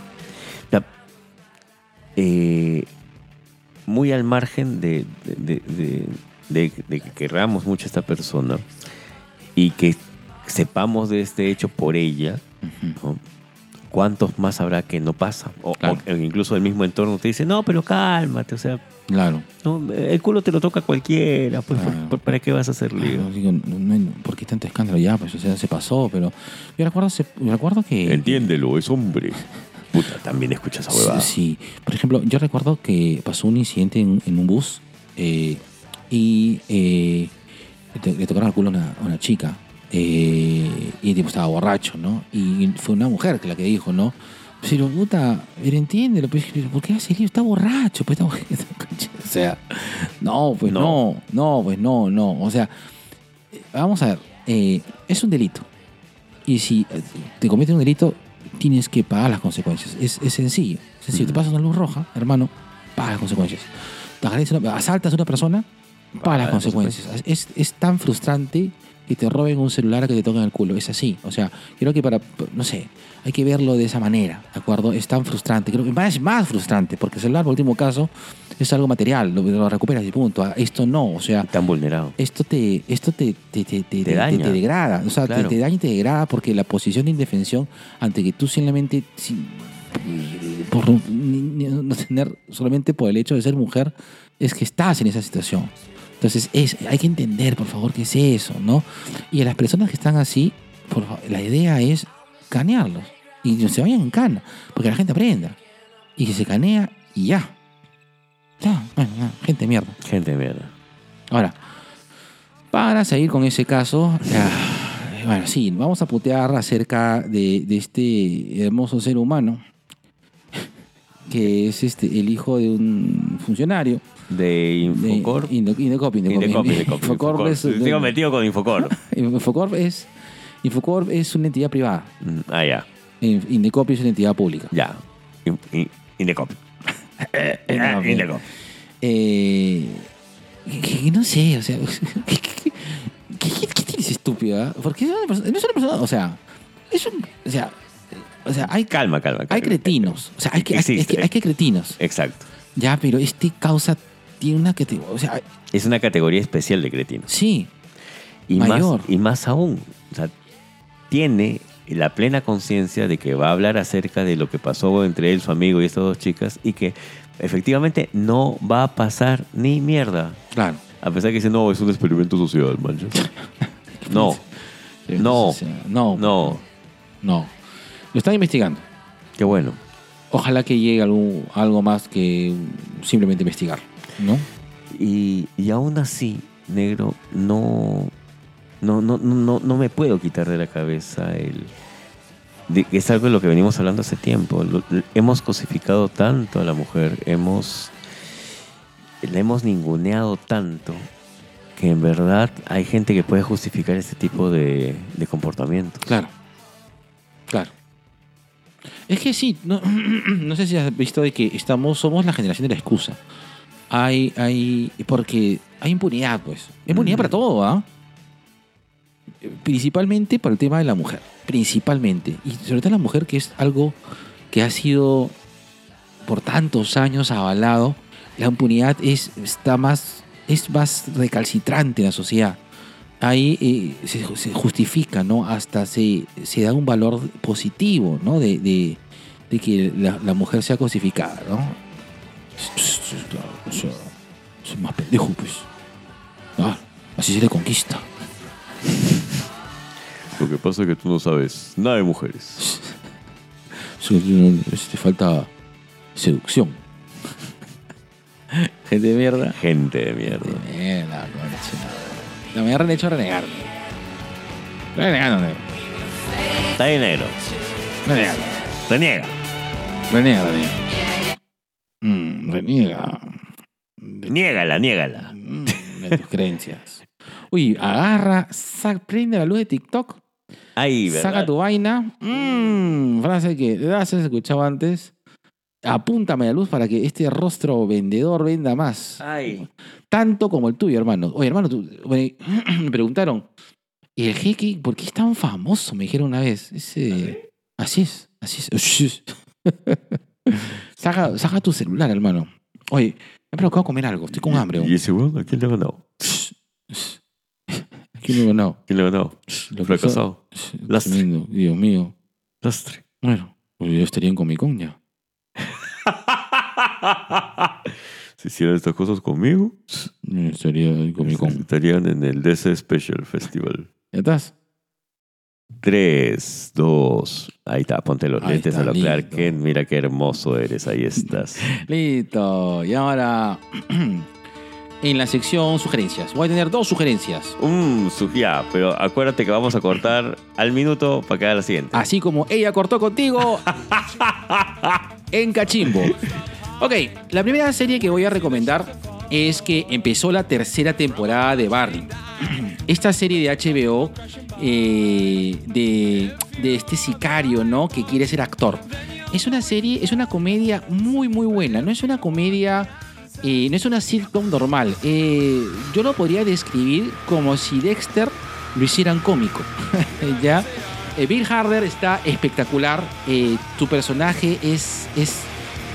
eh, muy al margen de, de- de- que querramos mucho a esta persona y que sepamos de este hecho por ella, ¿no? ¿Cuántos más habrá que no pasa? O, Claro. o incluso el mismo entorno te dice, no, pero cálmate, o sea, Claro. no, el culo te lo toca cualquiera, pues ¿por- Claro. por- ¿para qué vas a hacer lío? Digo, no, ¿Por qué tanto escándalo ya? Pues, o sea, se pasó, pero yo recuerdo, se- yo recuerdo que... Entiéndelo, es hombre. Puta, también escucha esa huevada. Sí, por ejemplo, yo recuerdo que pasó un incidente en, en un bus eh, y eh, le tocaron el culo a una, a una chica eh, y el tipo estaba borracho, ¿no? Y fue una mujer que la que dijo, ¿no? Pero puta, pero entiéndelo, pues, ¿por qué hace lío? Está borracho, pues está borracho. O sea, no, pues no, No. no, pues no, no. O sea, vamos a ver, eh, es un delito. Y si te cometen un delito, tienes que pagar las consecuencias. Es, es sencillo. Es sencillo. Te pasas una luz roja, hermano, paga las consecuencias. Te una- asaltas a una persona, paga las consecuencias. Es, es tan frustrante que te roben un celular a que te toquen el culo. Es así. O sea, creo que para, no sé, hay que verlo de esa manera, ¿de acuerdo? Es tan frustrante. Creo que más, más frustrante, porque el celular, por último caso, es algo material, lo, lo recuperas y punto. Ah, Esto no, o sea, Tan vulnerado. esto te, esto te, te, te, te, te- daña. te degrada. O sea, te- Claro. te, daña y te degrada porque la posición de indefensión ante que tú simplemente, sin- por no tener, solamente por el hecho de ser mujer, es que estás en esa situación. Entonces, es, hay que entender, por favor, qué es eso, ¿no? Y a las personas que están así, por favor, la idea es canearlos. Y no se vayan en cana, porque la gente aprenda. Y que se canea y ya. Ya, bueno, ya, gente mierda. Gente de mierda. Ahora, para seguir con ese caso, bueno, sí, vamos a putear acerca de, de este hermoso ser humano, que es este el hijo de un funcionario. De de Infocor. Indo- Indecop, Infocorp Infocor. es, Sigo metido con Infocor. Infocorp es, Infocorp es una entidad privada. Mm, ah, ya. In- Indecop es una entidad pública. Ya. In- in- Indecop. Indecop. Eh, no sé, o sea, ¿qué, tienes estúpida? Porque es una persona, no es una persona, o sea, es un, o sea, o sea, hay, Calma, calma, calma. hay cretinos, o sea, hay que, hay, que, hay que cretinos, Exacto. ya, pero este causa tiene una categoría, o sea, Es una categoría especial de cretinos. sí, Y Mayor. más, y más aún, o sea, tiene la plena conciencia de que va a hablar acerca de lo que pasó entre él, su amigo y estas dos chicas y que efectivamente no va a pasar ni mierda. claro. A pesar que dice, no, es un experimento social, mancha. No, No. No, no, no, lo están investigando. qué bueno. Ojalá que llegue algo, algo más que simplemente investigar, ¿no? Y, y aún así, negro, no, no, no, no, no me puedo quitar de la cabeza el... de- es algo de lo que venimos hablando hace tiempo. Lo- hemos cosificado tanto a la mujer, hemos, la hemos ninguneado tanto que en verdad hay gente que puede justificar este tipo de, de comportamientos. Claro. Claro. Es que sí, no, no sé si has visto de que estamos, somos la generación de la excusa. Hay, hay, porque hay impunidad, pues. Impunidad Mm. para todo, ¿ah? Principalmente por el tema de la mujer. Principalmente. Y sobre todo la mujer, que es algo que ha sido por tantos años avalado. La impunidad es, está más, es más recalcitrante en la sociedad ahí eh, se, se justifica, ¿no? Hasta se, se da un valor positivo, ¿no? De, de- de que la, la mujer sea cosificada, ¿no? Sea, soy más pendejo, pues. Ah, Así se le conquista. Lo que pasa es que tú no sabes nada de mujeres. Te falta seducción. Gente de mierda. Gente de mierda. De mierda. No, me han hecho renegar. Renegando, negro. Está bien negro. Renegando. Reniega. Reniega, reniega. Mm, reniega. Niégala, niégala. Mm, de tus creencias. Uy, agarra, sa- prende la luz de TikTok, Ahí, ¿verdad? saca tu vaina. Mmm, frase que de has escuchado antes. Apúntame la luz para que este rostro vendedor venda más. Ay. Tanto como el tuyo, hermano. Oye, hermano, tú, me me preguntaron, ¿y el jeque por qué es tan famoso? Me dijeron una vez. Ese, así es, así es. Saca, saca tu celular, hermano. Oye, me provocado comer algo. Estoy con hambre. ¿Y ese weón a quién le ha ganado? Aquí no no. ¿Quién le ha ganado? Lo Fracasado. Lastre. Tremendo, Dios mío. Lastre. Bueno, pues yo estaría en Comic Con ya. si hicieran estas cosas conmigo, estaría en Comic Con. estarían en el DC Special Festival. ¿Ya estás? 3, 2. Ahí está, ponte los Ahí lentes a lo Clark listo. Kent. Mira qué hermoso eres. Ahí estás. Listo. Y ahora, en la sección sugerencias. Voy a tener dos sugerencias. Mmm, ya, pero acuérdate que vamos a cortar al minuto para que haga la siguiente. Así como ella cortó contigo en Cachimbo. Ok, la primera serie que voy a recomendar es que empezó la tercera temporada de Barry. Esta serie de HBO eh, de, de este sicario, ¿no? Que quiere ser actor. Es una serie, es una comedia muy, muy buena. No es una comedia, eh, no es una sitcom normal. Eh, yo lo podría describir como si Dexter lo hicieran cómico. ¿Ya? Bill Harder está espectacular. tu personaje es, es,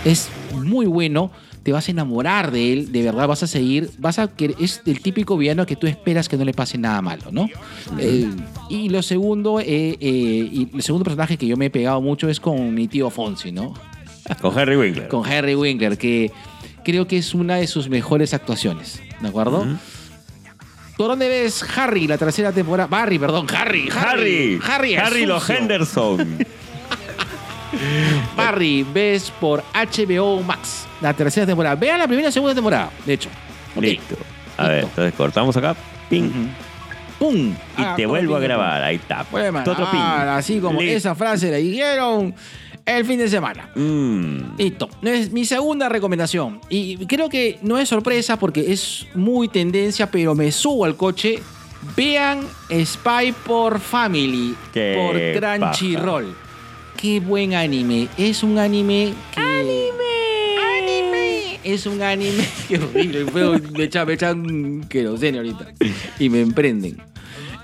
es muy bueno. Te vas a enamorar de él, de verdad vas a seguir, vas a que es el típico villano que tú esperas que no le pase nada malo, ¿no? Eh, y lo segundo, eh, eh, y el segundo personaje que yo me he pegado mucho es con mi tío Fonsi, ¿no? Con Harry Winkler. Con Harry Winkler, que creo que es una de sus mejores actuaciones, ¿de acuerdo? Ujú. ¿Tú dónde ves Harry la tercera temporada? Barry, perdón, Harry. Harry. Harry, Harry lo sucio. Henderson. Barry, ves por HBO Max la tercera temporada. Vea la primera y segunda temporada, de hecho. Listo. A ver, entonces cortamos acá. Ping. ¡Pum! Y Ah, te vuelvo a ping, grabar. Ahí está. Vuelve a Otro ping. grabar, así como Listo. esa frase la dijeron el fin de semana. Mm. Listo. Es mi segunda recomendación. Y creo que no es sorpresa porque es muy tendencia, pero me subo al coche. Vean Spy por Family por Crunchyroll. Qué buen anime. Es un anime que. ¡Anime! ¡Anime! Es un anime. Qué horrible. Me echan, me echan querosene ahorita. Y me emprenden.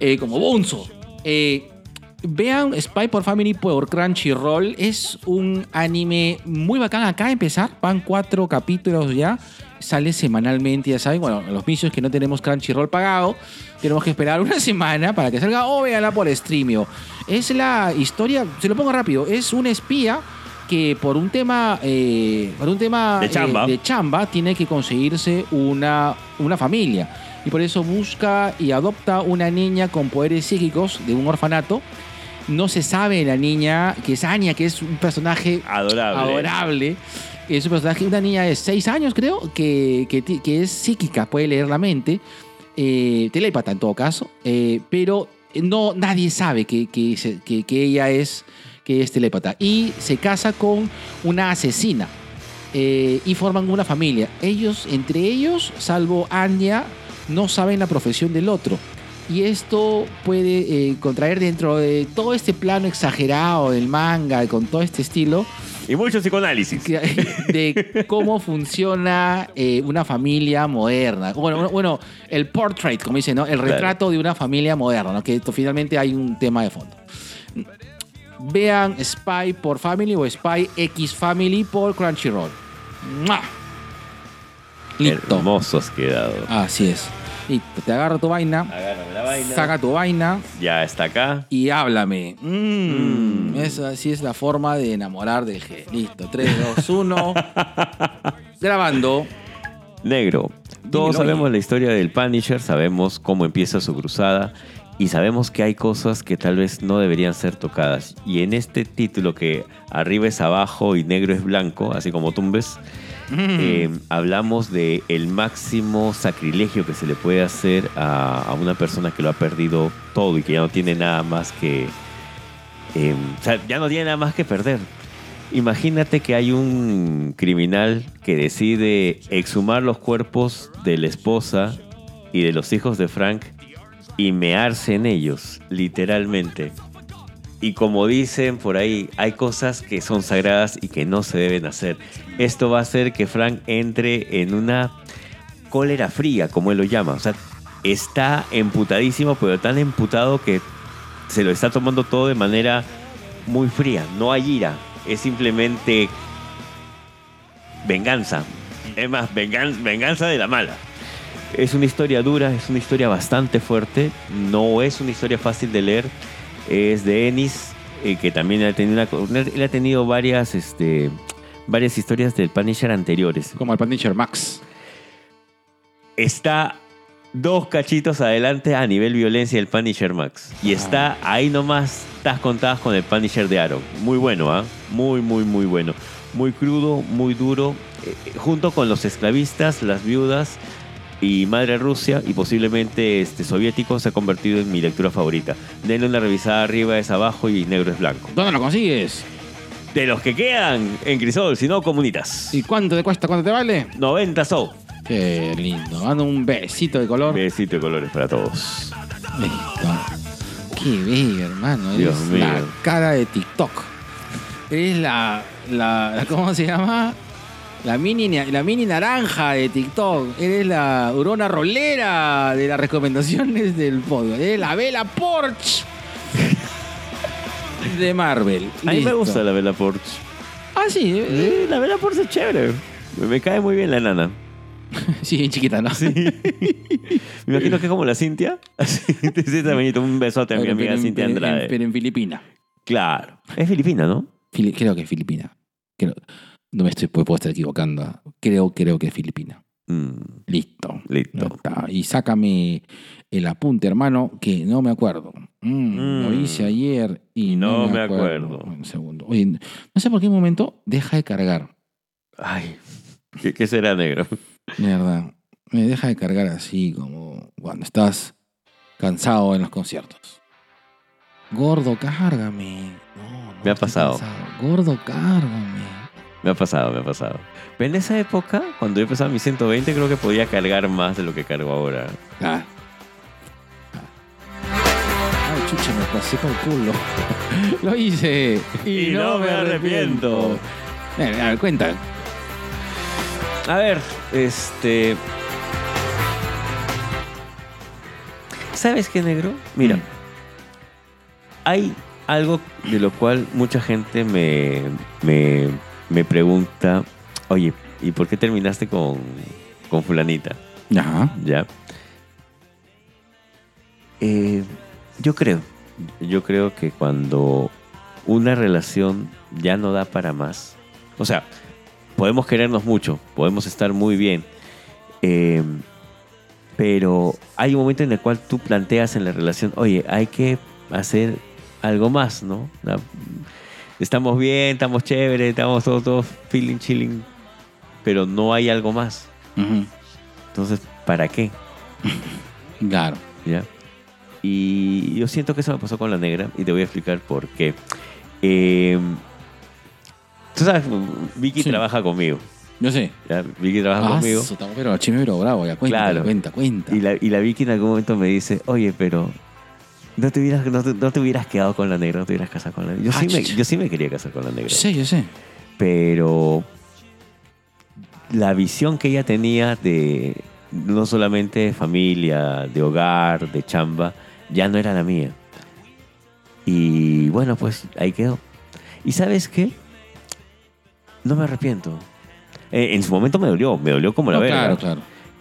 Eh, como Bonzo. Eh, Vean Spy por Family por Crunchyroll. Es un anime muy bacán. Acá a empezar, van cuatro capítulos ya. Sale semanalmente, ya saben. Bueno, los vicios que no tenemos Crunchyroll pagado, tenemos que esperar una semana para que salga o véanla por Streamio. Es la historia, se lo pongo rápido, es un espía que por un tema, eh, por un tema De eh, chamba. de chamba tiene que conseguirse una, una familia. Y por eso busca y adopta una niña con poderes psíquicos de un orfanato. No se sabe la niña, que es Anya, que es un personaje Adorable. adorable. Es un personaje, una niña de 6 años, creo, que, que, es psíquica, puede leer la mente. Eh, telépata en todo caso. eh, pero no, nadie sabe que, que, que ella es, que es telépata. Y se casa con una asesina. eh, y forman una familia. Ellos, entre ellos, salvo Anya, no saben la profesión del otro. Y esto puede eh, contraer dentro de todo este plano exagerado del manga, con todo este estilo, Y mucho psicoanálisis. de cómo funciona eh, una familia moderna. Bueno, bueno, el portrait, como dicen, ¿no? El retrato de una familia moderna, ¿no? Que finalmente hay un tema de fondo. Vean Spy por Family o Spy X Family por Crunchyroll. ¡Mua! Listo. Hermoso has quedado. Así es. Listo. Te agarro tu vaina, Agárrame la vaina. saca tu vaina Ya está acá. y háblame. Mm, Mm. Así es la forma de enamorar del G. Listo. 3, 2, 1. Grabando. Negro. Todos sabemos la historia del Punisher, sabemos cómo empieza su cruzada y sabemos que hay cosas que tal vez no deberían ser tocadas. Y en este título que arriba es abajo y negro es blanco, así como tumbes, eh, hablamos de el máximo sacrilegio que se le puede hacer a, una persona que lo ha perdido todo y que ya no tiene nada más que... sea, ya no tiene nada más que perder. Imagínate que hay un criminal que decide exhumar los cuerpos de la esposa y de los hijos de Frank y mearse en ellos, literalmente. Y como dicen por ahí, hay cosas que son sagradas y que no se deben hacer. Esto va a hacer que Frank entre en una cólera fría, como él lo llama. O sea, está emputadísimo, pero tan emputado que se lo está tomando todo de manera muy fría. No hay ira, es simplemente venganza. Es más, vengan- venganza de la mala. Es una historia dura, es una historia bastante fuerte. No es una historia fácil de leer. Es de Ennis, eh, que también ha tenido, una- él ha tenido varias, este, varias historias del Punisher anteriores. Como el Punisher Max. Está dos cachitos adelante a nivel violencia del Punisher Max. Y está ahí nomás, estás contadas con el Punisher de Aaron. Muy bueno, ¿ah? Muy, muy, muy bueno. Muy crudo, muy duro. Eh, junto con los esclavistas, las viudas y Madre Rusia y posiblemente este, soviético se ha convertido en mi lectura favorita. Denle una revisada arriba es abajo y negro es blanco. ¿Dónde lo consigues? De los que quedan en Crisol, si no, comunitas. ¿Y cuánto te cuesta? ¿Cuánto te vale? 90 so. Qué lindo. Mando un besito de color. Besito de colores para todos. Listo. Qué bello, hermano. Dios Eres mío. la cara de TikTok. Eres la, la. ¿Cómo se llama? La mini, la mini naranja de TikTok. Eres la urona rolera de las recomendaciones del podcast. Eres la vela Porsche de Marvel. A mí me gusta la Vela Porsche. Ah, sí. eh, la Vela Porsche es chévere. Me, me cae muy bien la enana. Sí, bien chiquita, ¿no? Sí. me imagino que es como la Cintia. Así, sí, tamañito. Un besote a mi Pero- amiga en- Cintia en- Andrade. Pero en Filipina. Claro. Es filipina, ¿no? Fili- creo que es Filipina. Creo- no me estoy, puedo estar equivocando. Creo, creo que es Filipina. Mm, Listo. Listo. está. Y sácame el apunte, hermano, que no me acuerdo. Mm, Lo Mm. hice ayer y no, No me acuerdo. Un segundo. Oye, no sé por qué momento deja de cargar. Ay. ¿Qué, qué será negro? Mierda. Me deja de cargar así como cuando estás cansado en los conciertos. Gordo, cárgame. No, no Me ha pasado. cansado. Gordo, cárgame. Me ha pasado, me ha pasado. Pero en esa época, cuando yo pesaba mi 120, creo que podía cargar más de lo que cargo ahora. Ah. Ay, chucha, me pasé con el culo. Lo hice. Y, no, me arrepiento. Eh, A ver, cuenta. A ver, este. ¿Sabes qué, negro? Mira, Mm. hay algo de lo cual mucha gente me, me, me pregunta: Oye, ¿y por qué terminaste con, con Fulanita? Ajá. ¿Ya? Eh, yo creo, yo creo que cuando una relación ya no da para más, o sea, podemos querernos mucho, podemos estar muy bien, eh, pero hay un momento en el cual tú planteas en la relación, oye, hay que hacer algo más, ¿no? Estamos bien, estamos chéveres, estamos todos, todos feeling, chilling, pero no hay algo más. Entonces, ¿para qué? Claro. ¿Ya? Y yo siento que eso me pasó con la negra y te voy a explicar por qué. Eh, Tú sabes, Vicky Sí. trabaja conmigo. Yo sé. ¿ya? Vicky trabaja Ah, conmigo. estamos pero chimero bravo, ya cuenta, Claro. cuenta, cuenta. Y la, y la Vicky en algún momento me dice, oye, pero no te hubieras, no te, no te hubieras quedado con la negra, no te hubieras casado con la negra. Yo, Ah, sí, me, chucha. yo sí me quería casar con la negra. Sé, yo sé. pero la visión que ella tenía de no solamente de familia, de hogar, de chamba, ya no era la mía. Y bueno, pues ahí quedó. ¿Y sabes qué? No me arrepiento. Eh, en su momento me dolió, me dolió como la No, verga. claro, claro.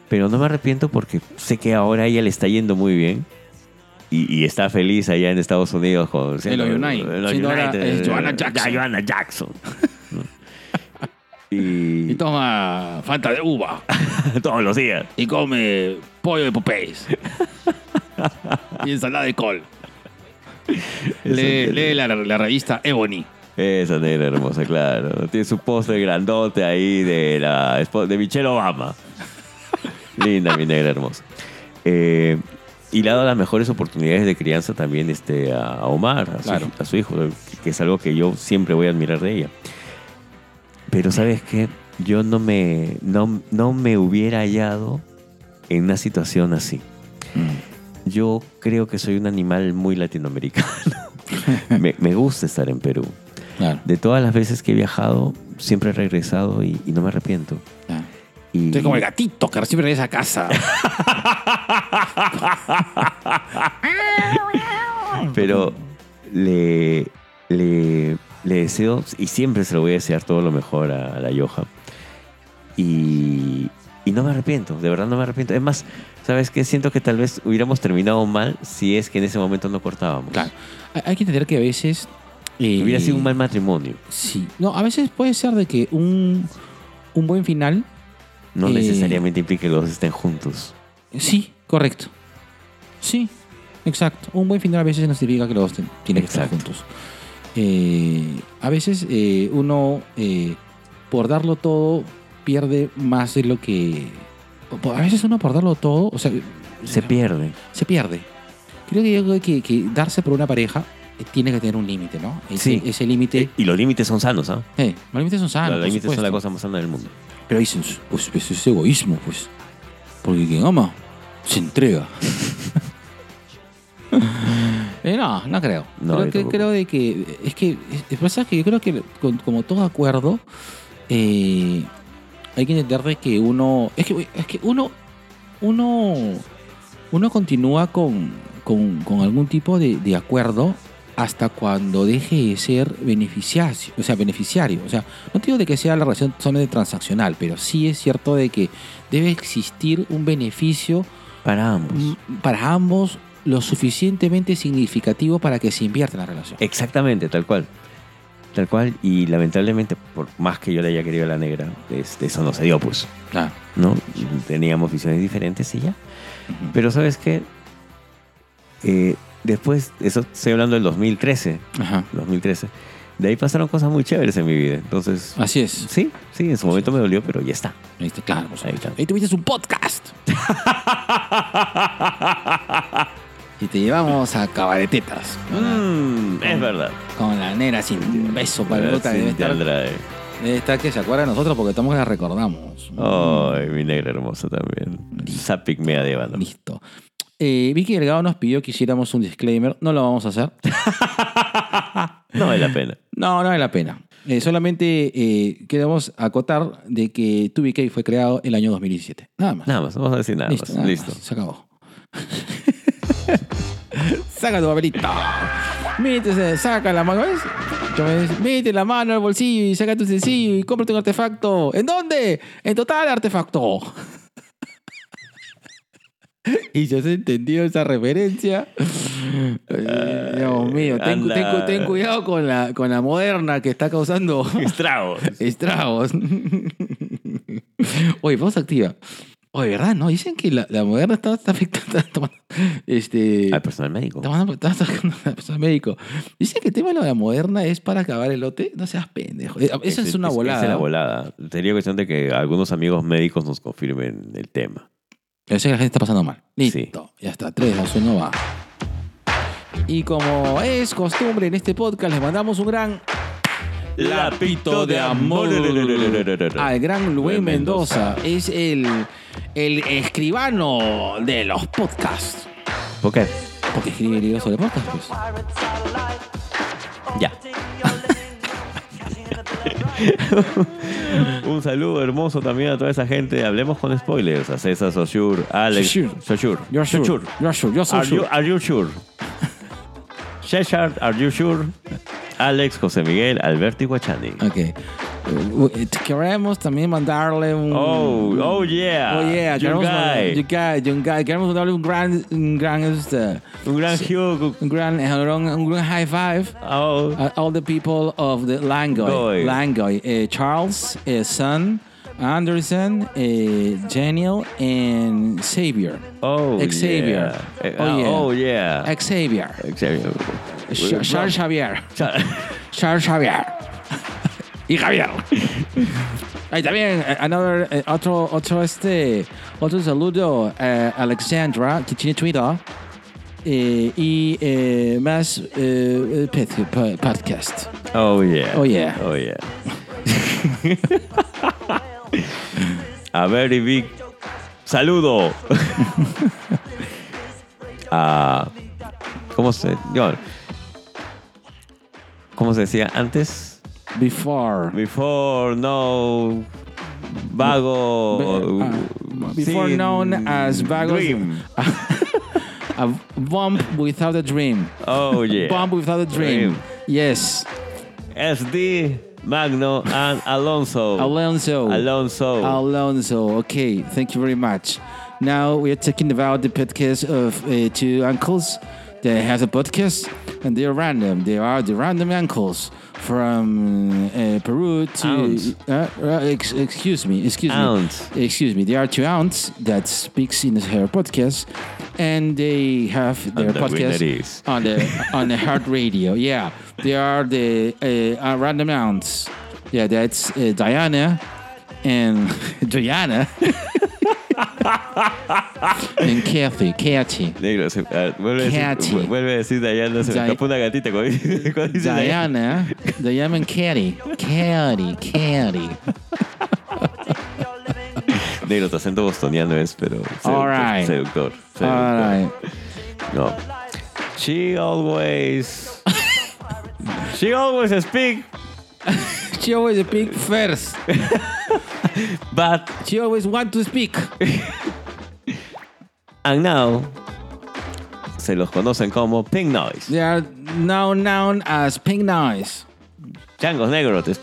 Pero no me arrepiento porque sé que ahora a ella le está yendo muy bien. Y, y está feliz allá en Estados Unidos con los United. ahora, United, es Joanna eh, Jackson. Joanna Jackson. Y, Y toma Fanta de uva. todos los días. Y come pollo de Popeyes. y ensalada de col. Lee, lee la, la revista Ebony. Esa negra hermosa, claro. Tiene su postre grandote ahí de la de Michelle Obama. Linda, mi negra hermosa. Eh, y le ha dado las mejores oportunidades de crianza también este, a Omar, a su, Claro. a su hijo, que es algo que yo siempre voy a admirar de ella. Pero ¿sabes qué? Yo no me, no, no me hubiera hallado en una situación así. Yo creo que soy un animal muy latinoamericano. me, me gusta estar en Perú. Claro. De todas las veces que he viajado, siempre he regresado y, y no me arrepiento. claro. Y, Estoy como el gatito que siempre regresa a casa. Pero le, le, le deseo, y siempre se lo voy a desear todo lo mejor a, a la Yoja. Y, y no me arrepiento, de verdad no me arrepiento. Es más, ¿sabes qué? Siento que tal vez hubiéramos terminado mal si es que en ese momento no cortábamos. Claro. Hay- Hay que entender que a veces. eh, Hubiera sido un mal matrimonio. Sí. No, a veces puede ser de que un, un buen final. No Eh, necesariamente implica que los estén juntos. Sí, correcto. Sí, exacto. Un buen final a veces no significa que los dos tienen que estar juntos. Eh, a veces eh, uno, eh, por darlo todo, pierde más de lo que. A veces uno por darlo todo, o sea, Se pierde. se pierde. Creo que, yo creo que, que darse por una pareja eh, tiene que tener un límite, ¿no? Ese, Sí. ese límite. Y los límites son sanos, ¿ah? Eh, los límites son sanos. los límites son la cosa más sana del mundo. Pero dicen, pues, pues es egoísmo, pues. Porque quien ama se entrega. Eh, no, no creo. No, creo, que, creo de que. Es que. Es, es que yo creo que, con- como todo acuerdo, eh, hay que entender de que uno. Es que, es que uno. Uno. Uno continúa con, con, con algún tipo de, de acuerdo hasta cuando deje de ser beneficiario, o sea, beneficiario. O sea, no digo de que sea la relación solamente transaccional, pero sí es cierto de que debe existir un beneficio Para ambos. para ambos lo suficientemente significativo para que se invierta en la relación. Exactamente, tal cual. Tal cual. Y lamentablemente, por más que yo le haya querido a la negra, este, eso no se dio, pues. Claro. ¿No? Teníamos visiones diferentes y ya. Pero ¿sabes qué? Eh, después, eso estoy hablando del 2013. Ajá. 2013. De ahí pasaron cosas muy chéveres en mi vida. Entonces, Así es. sí, sí, en su momento me dolió, pero ya está. Ahí está, claro. Ahí está. Ahí tuviste un podcast. y te llevamos a cabaretetas. La, Mm, es verdad. con la nera sin beso para el. Debe estar, Andrade. debe estar que se acuerda de nosotros porque estamos la recordamos. Ay, mi negra hermosa también. Zapic mea de ébano. Listo. Eh, Vicky Delgado nos pidió que hiciéramos un disclaimer. No lo vamos a hacer. No vale la pena. No, no vale la pena. Eh, solamente eh, queremos acotar de que 2BK fue creado el año 2017. Nada más. Nada más, vamos a decir nada Listo, más. nada Listo. más. Se acabó. saca tu papelito. Métese, saca la mano. ¿ves? Me Mete la mano al bolsillo y saca tu sencillo y cómprate un artefacto. ¿En dónde? En total artefacto. Y si has entendido esa referencia. Dios mío, ten, Anda. ten- ten cuidado con la, con la moderna que está causando Estragos. estragos. Oye, pausa activa. Oye, ¿verdad? No, dicen que la, la moderna está, está afectando. está tomando- este, Al personal médico. tomando- está atacando a la persona médico. Dicen que el tema de la moderna es para acabar el lote. No seas pendejo. Eh, Esa es, una volada. Esa es la volada. Sería cuestión de que algunos amigos médicos nos confirmen el tema. Yo sé que la gente está pasando mal. Sí. Listo. Ya está. 3, 2, 1, va. Y como es costumbre en este podcast, les mandamos un gran lapito de amor al gran Luis Mendoza. Es el, el escribano de los podcasts. ¿Por qué? Porque escribe libros sobre podcast, pues. Un saludo hermoso también a toda esa gente. Hablemos con spoilers. A César Soshur, Alex. You're sure. You're sure. You're so Are you, sure. are you sure? César, are you sure? Alex, José Miguel, Alberto y Guachani. Ok. Eh, Queremos también mandarle un. Oh, oh yeah. Oh, yeah. Queremos guy. mandar- Your guy, your guy. Queremos mandarle un gran. Un gran. Este, Un gran Hugh. un gran, un gran high five. Oh, Uh, all the people of the Langoy, Goy. Langoy, uh, Charles, uh, son, Anderson, uh, Daniel, and Xavier. oh Xavier. yeah. Eh, Oh, ah, yeah. Oh, yeah. Xavier. Xavier. Ch- Charles Xavier. Cha- Charles Xavier. y Javier. Ahí también, eh, another, eh, otro, otro, este, otro saludo a Alexandra, que tiene Twitter. eh, y eh, más eh, podcast. Oh, yeah. Oh, yeah. Oh, yeah. A very big saludo. a. ¿Cómo se.? yo- ¿Cómo se decía antes? Before. Before, no. Vago. Ah, before known as Vagos- Dream. A bump without a dream. Oh, yeah. Bump without a dream. Dream. Yes. SD, Magno, and Alonso. Alonso. Alonso. Alonso. Okay, thank you very much. Now we are talking about the podcast of uh, two uncles that has a podcast, and they are random. They are the random uncles from uh, Peru to. Uh, uh, ex- excuse me. Excuse Aunts. me. Excuse me. There are two aunts that speaks in her podcast, and they have their the podcast on the on the heart radio. Yeah, they are the uh, uh, random aunts. Yeah, that's uh, Diana and Diana and Kathy. Kathy. Negro, se- ah, vuelve, a decir, vu- vuelve a decir Diana, se me Di- escapó una gatita cuando dice, cuando dice Diana. Diana, Diana and Kathy. Kathy, Kathy. Negro, tu acento bostoniano es, pero seductor. All right. Seductor. seductor. All right. No. She always... she always speak, She always speak first. but... She always want to speak. And now... Se los conocen como Pink Noise. They are now known as Pink Noise. Changos negros. Te,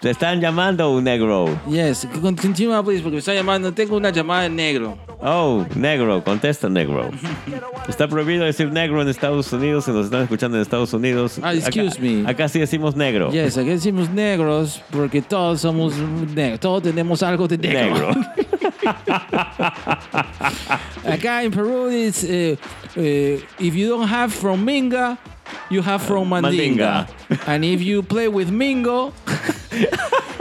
te están llamando un negro. Yes, con- continúa please, porque me está llamando. Tengo una llamada en negro. Oh, negro, contesta negro. Está prohibido decir negro en Estados Unidos, si nos están escuchando en Estados Unidos. Ah, excuse acá, me. Acá sí decimos negro. Yes, aquí decimos negros porque todos somos negros. Todos tenemos algo de negro. Negro. Acá en Perú, it's, uh, uh, if you don't have from Minga, you have from Mandinga. and if you play with Mingo,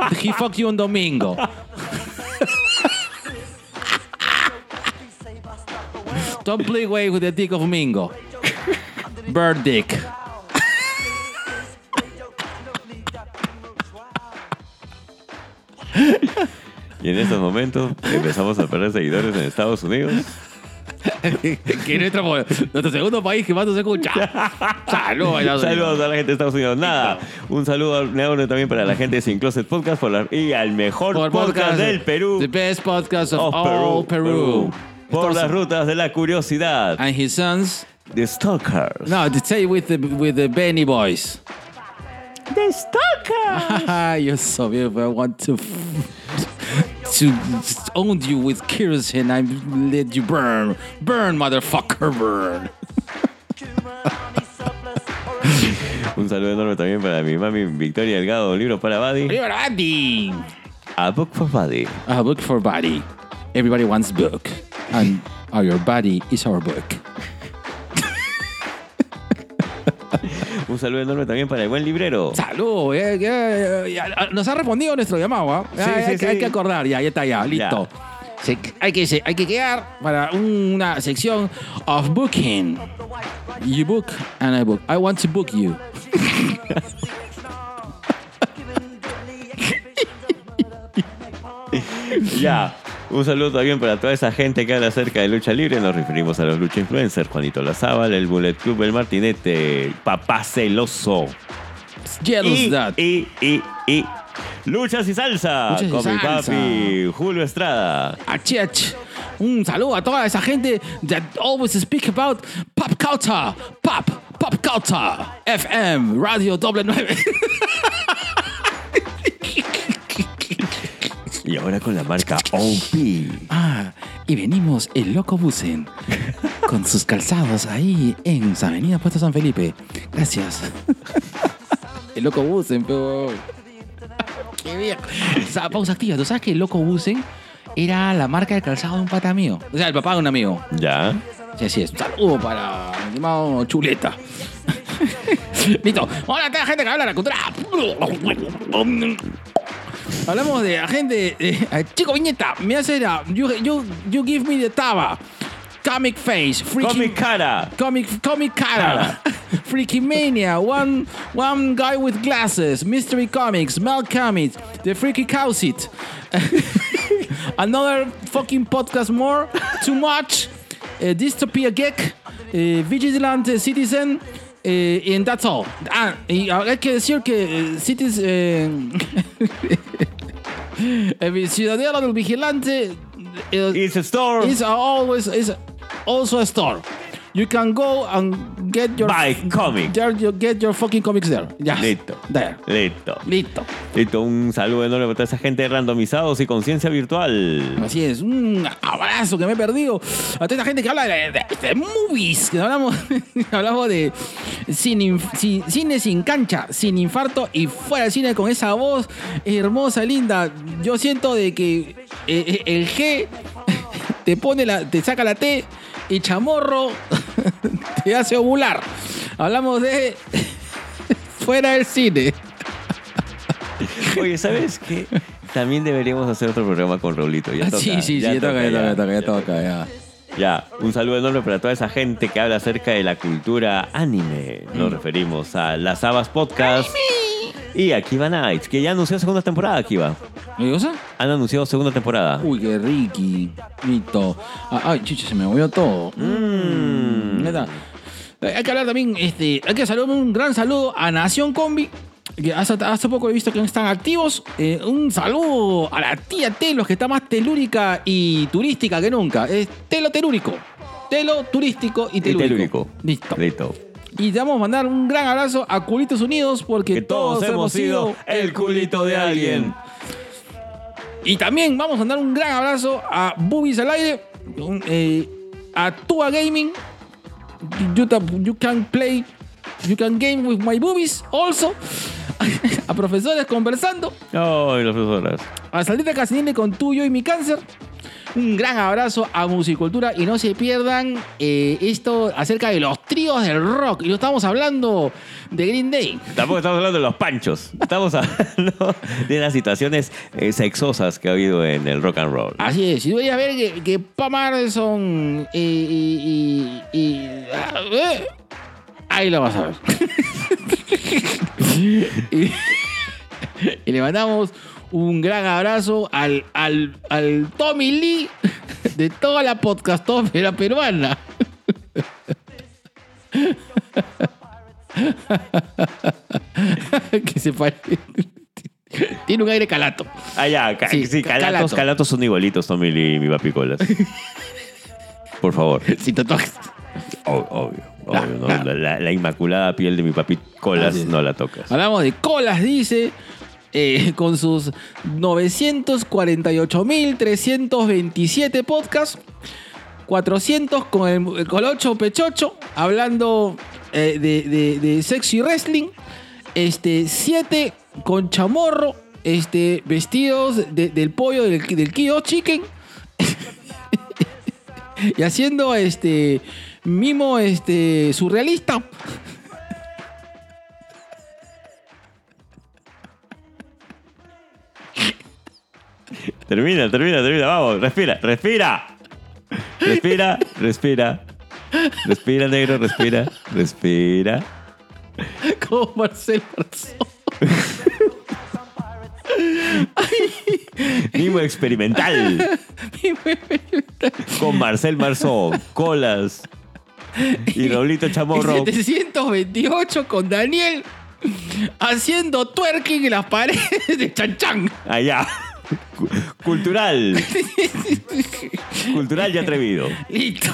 he fuck you on Domingo. don't play away with the dick of Mingo. Bird dick. Y en estos momentos empezamos a perder seguidores en Estados Unidos. que es nuestro, nuestro segundo país que más nos escucha. Saludos, Unidos. Saludos a la gente de Estados Unidos. Nada, un saludo enorme también para la gente de Sin Closet Podcast por la- y al mejor Por podcast, del Perú. The best podcast of, of all Peru. Por Entonces- las rutas de la curiosidad. And his sons. The Stalkers. No, to say with the with the Benny boys. The Stalkers. You're so beautiful. I want to to own you with kerosene. I let you burn, burn, motherfucker, burn. Un saludo enorme también para mi mami Victoria Delgado, un libro para Buddy. You're Andy. A Book for Buddy. A book for body. Everybody wants book, and oh, our body is our book. Un saludo enorme también para el buen librero. Salud, eh, eh, eh, ya, nos ha respondido nuestro llamado, ¿ah? Sí, Ah, sí, hay, sí. hay que acordar, ya, ya está, ya, listo. Se- hay, que, hay que quedar para una sección of booking. You book and I book. I want to book you. Ya. Un saludo también para toda esa gente que habla acerca de lucha libre. Nos referimos a los lucha influencers, Juanito Lazábal, el Bullet Club, el Martinete, Papá Celoso. Y, y, y, y, Luchas y Salsa Luchas y con mi Salsa. papi Julio Estrada. Achich. Un saludo a toda esa gente that always speak about pop culture. Pop, pop culture. FM, Radio doble nueve. ahora con la marca OP. Ah, y venimos el Loco Busen con sus calzados ahí en Avenida Puerto San Felipe. Gracias. El Loco Busen, pero. Qué sea, pausa activa. ¿Tú sabes que el Loco Busen era la marca de calzado de un pata mío? O sea, el papá de un amigo. Ya. Sí, así es. Un saludo para mi estimado Chuleta. Listo. Hola, toda la gente que habla de la cultura. Hablamos de la gente. eh, chico Viñeta, me hace la. You, you, you give me the taba. Comic face. Freaky, Con mi cara. Comic, comic cara. Freaky Mania. One, one guy with glasses. Mystery Comics. Mel Comics. The Freaky Cow Seat. Another fucking podcast more. Too much. Uh, Dystopia Geek. Uh, Vigilant Citizen. eh, and that's all. Ah, y hay que decir que eh, Citizen. el ciudadano del vigilante. eh, It's a store. is always is also a store. You can go and get your Buy comic. there you get your fucking comics there. Ya. Listo. There. Listo. Listo. Listo. Un saludo enorme para toda esa gente randomizados y conciencia virtual. Así es, un abrazo que me he perdido a toda esta gente que habla de, de- de movies, que hablamos, hablamos de sin inf- sin- cine sin cancha, sin infarto y fuera del cine con esa voz hermosa, linda. Yo siento de que eh, eh, el G te pone la, te saca la T y chamorro te hace ovular. Hablamos de fuera del cine. Oye, ¿sabes qué? También deberíamos hacer otro programa con Raulito. Ya toca, Ah, sí, sí, sí, ya toca, ya toca, ya toca, ya toca, ya. Ya, un saludo enorme para toda esa gente que habla acerca de la cultura anime. Nos referimos a Las Habas Podcast y Akiva Nights, que ya anunció segunda temporada, Akiva. ¿Qué cosa? Han anunciado segunda temporada. Uy, qué riqui. Listo. Ah, Ay, chicha, se me movió todo. Mm. Neta. Eh, Hay que hablar también, este, hay que saludar un gran saludo a Nación Combi. Que hace, hace poco he visto que están activos. Eh, un saludo a la tía Telos, que está más telúrica y turística que nunca. Es telo telúrico. Telo turístico y Y telúrico. telúrico. Listo. Listo. Y te vamos a mandar un gran abrazo a Culitos Unidos porque Que todos hemos sido el culito de alguien. Y también vamos a mandar un gran abrazo a Boobies al aire, eh, a Tua Gaming. You can play, you can game with my boobies also. a profesores conversando. Ay, las profesoras. A Saldita Casinelli con tuyo y mi cáncer. Un gran abrazo a Musicultura y no se pierdan eh, esto acerca de los tríos del rock. Y no estamos hablando de Green Day. Tampoco estamos hablando de los panchos. Estamos hablando de las situaciones eh, sexosas que ha habido en el rock and roll. Así es, y voy a ver que, que Pam Anderson y, y- y- y- ah, eh, ahí lo vas a ver. y, y le mandamos un gran abrazo al, al, al Tommy Lee de toda la podcastófera peruana. que se parece. Tiene un aire calato. Ah, ya, ca- Sí, sí, ca- calatos, calato. calatos son igualitos, Tommy Lee y mi papi Colas. Por favor. Sin tatuajes. O- obvio, obvio. ¿no? La, la- la inmaculada piel de mi papi Colas no la tocas. Hablamos de colas, dice, eh, con sus 948.327 podcasts, 400 con el, con el 8 pechocho, hablando eh, de, de- de sexo y wrestling, este, 7 con chamorro, este, vestidos de- del pollo del, del Kido Chicken. y haciendo este mimo este surrealista. Termina, termina, termina. Vamos, respira, respira. Respira, respira. Respira, negro, respira. Respira. como Marcel Marzón. Mimo experimental. Con Marcel Marzón, Colas y Raulito Chamorro. 728 con Daniel haciendo twerking en las paredes de Chan Chan. Allá. Cu- Cultural. Cultural y atrevido. Listo.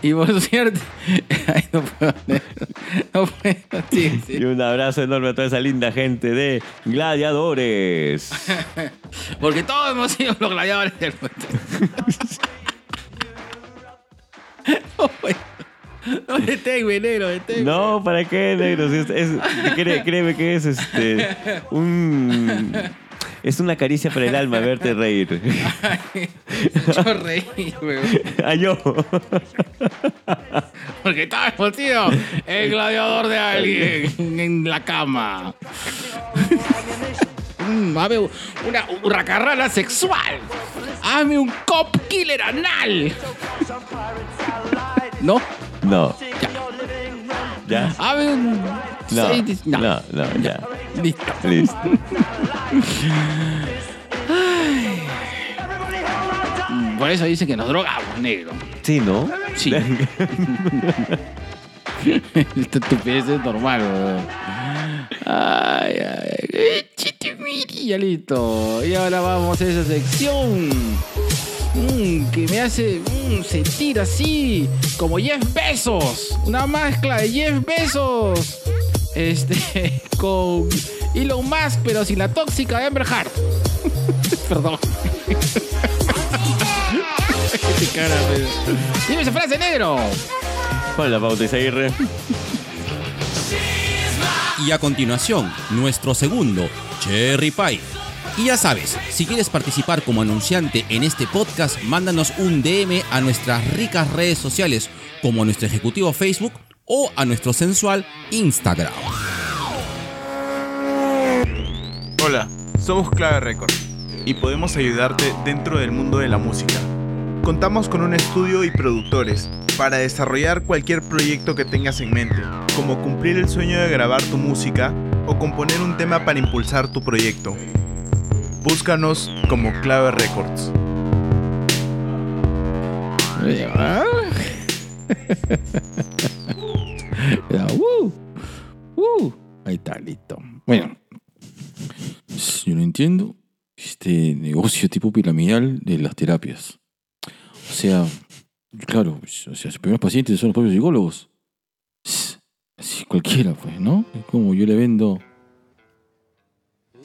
Y por cierto. Ay, no puedo. No puedo. Sí, sí. Y un abrazo enorme a toda esa linda gente de Gladiadores. Porque todos hemos sido los gladiadores del mundo. No, bueno. No detengo, enero, detengo. No, ¿para qué, negro? Si es- es- cree- créeme que es este un es una caricia para el alma verte reír. Yo reí, weón. Ah, yo. Porque hemos sido el gladiador de alguien en la cama. Mm, Hame una hurracarrana sexual. Hame un cop killer anal. ¿No? No. ¿Ya? Hame un. No. seis- No, no, ya. Listo. Listo. Mm, Por eso dicen que nos drogamos, negro. Sí, ¿no? Sí. Esta estupidez es normal, weón. Ay, ay. Chitimiri, ya listo. Y ahora vamos a esa sección. mm, que me hace mm, sentir así, como Jeff Bezos. Una mezcla de Jeff Bezos. Este, con Elon Musk, pero sin la tóxica de Amber Heard. Perdón. Qué cara, Dime esa frase, negro. Con la pauta Isaguirre. Y a continuación, nuestro segundo, Cherry Pie. Y ya sabes, si quieres participar como anunciante en este podcast, mándanos un DM a nuestras ricas redes sociales, como a nuestro ejecutivo Facebook o a nuestro sensual Instagram. Hola, somos Clave Record y podemos ayudarte dentro del mundo de la música. Contamos con un estudio y productores para desarrollar cualquier proyecto que tengas en mente, como cumplir el sueño de grabar tu música o componer un tema para impulsar tu proyecto. Búscanos como Clave Records. Uh. Ahí está, listo. Bueno, yo no entiendo este negocio tipo piramidal de las terapias. O sea, claro, pues, o sea, sus primeros pacientes son los propios psicólogos. Así cualquiera, pues, ¿no? Es como yo le vendo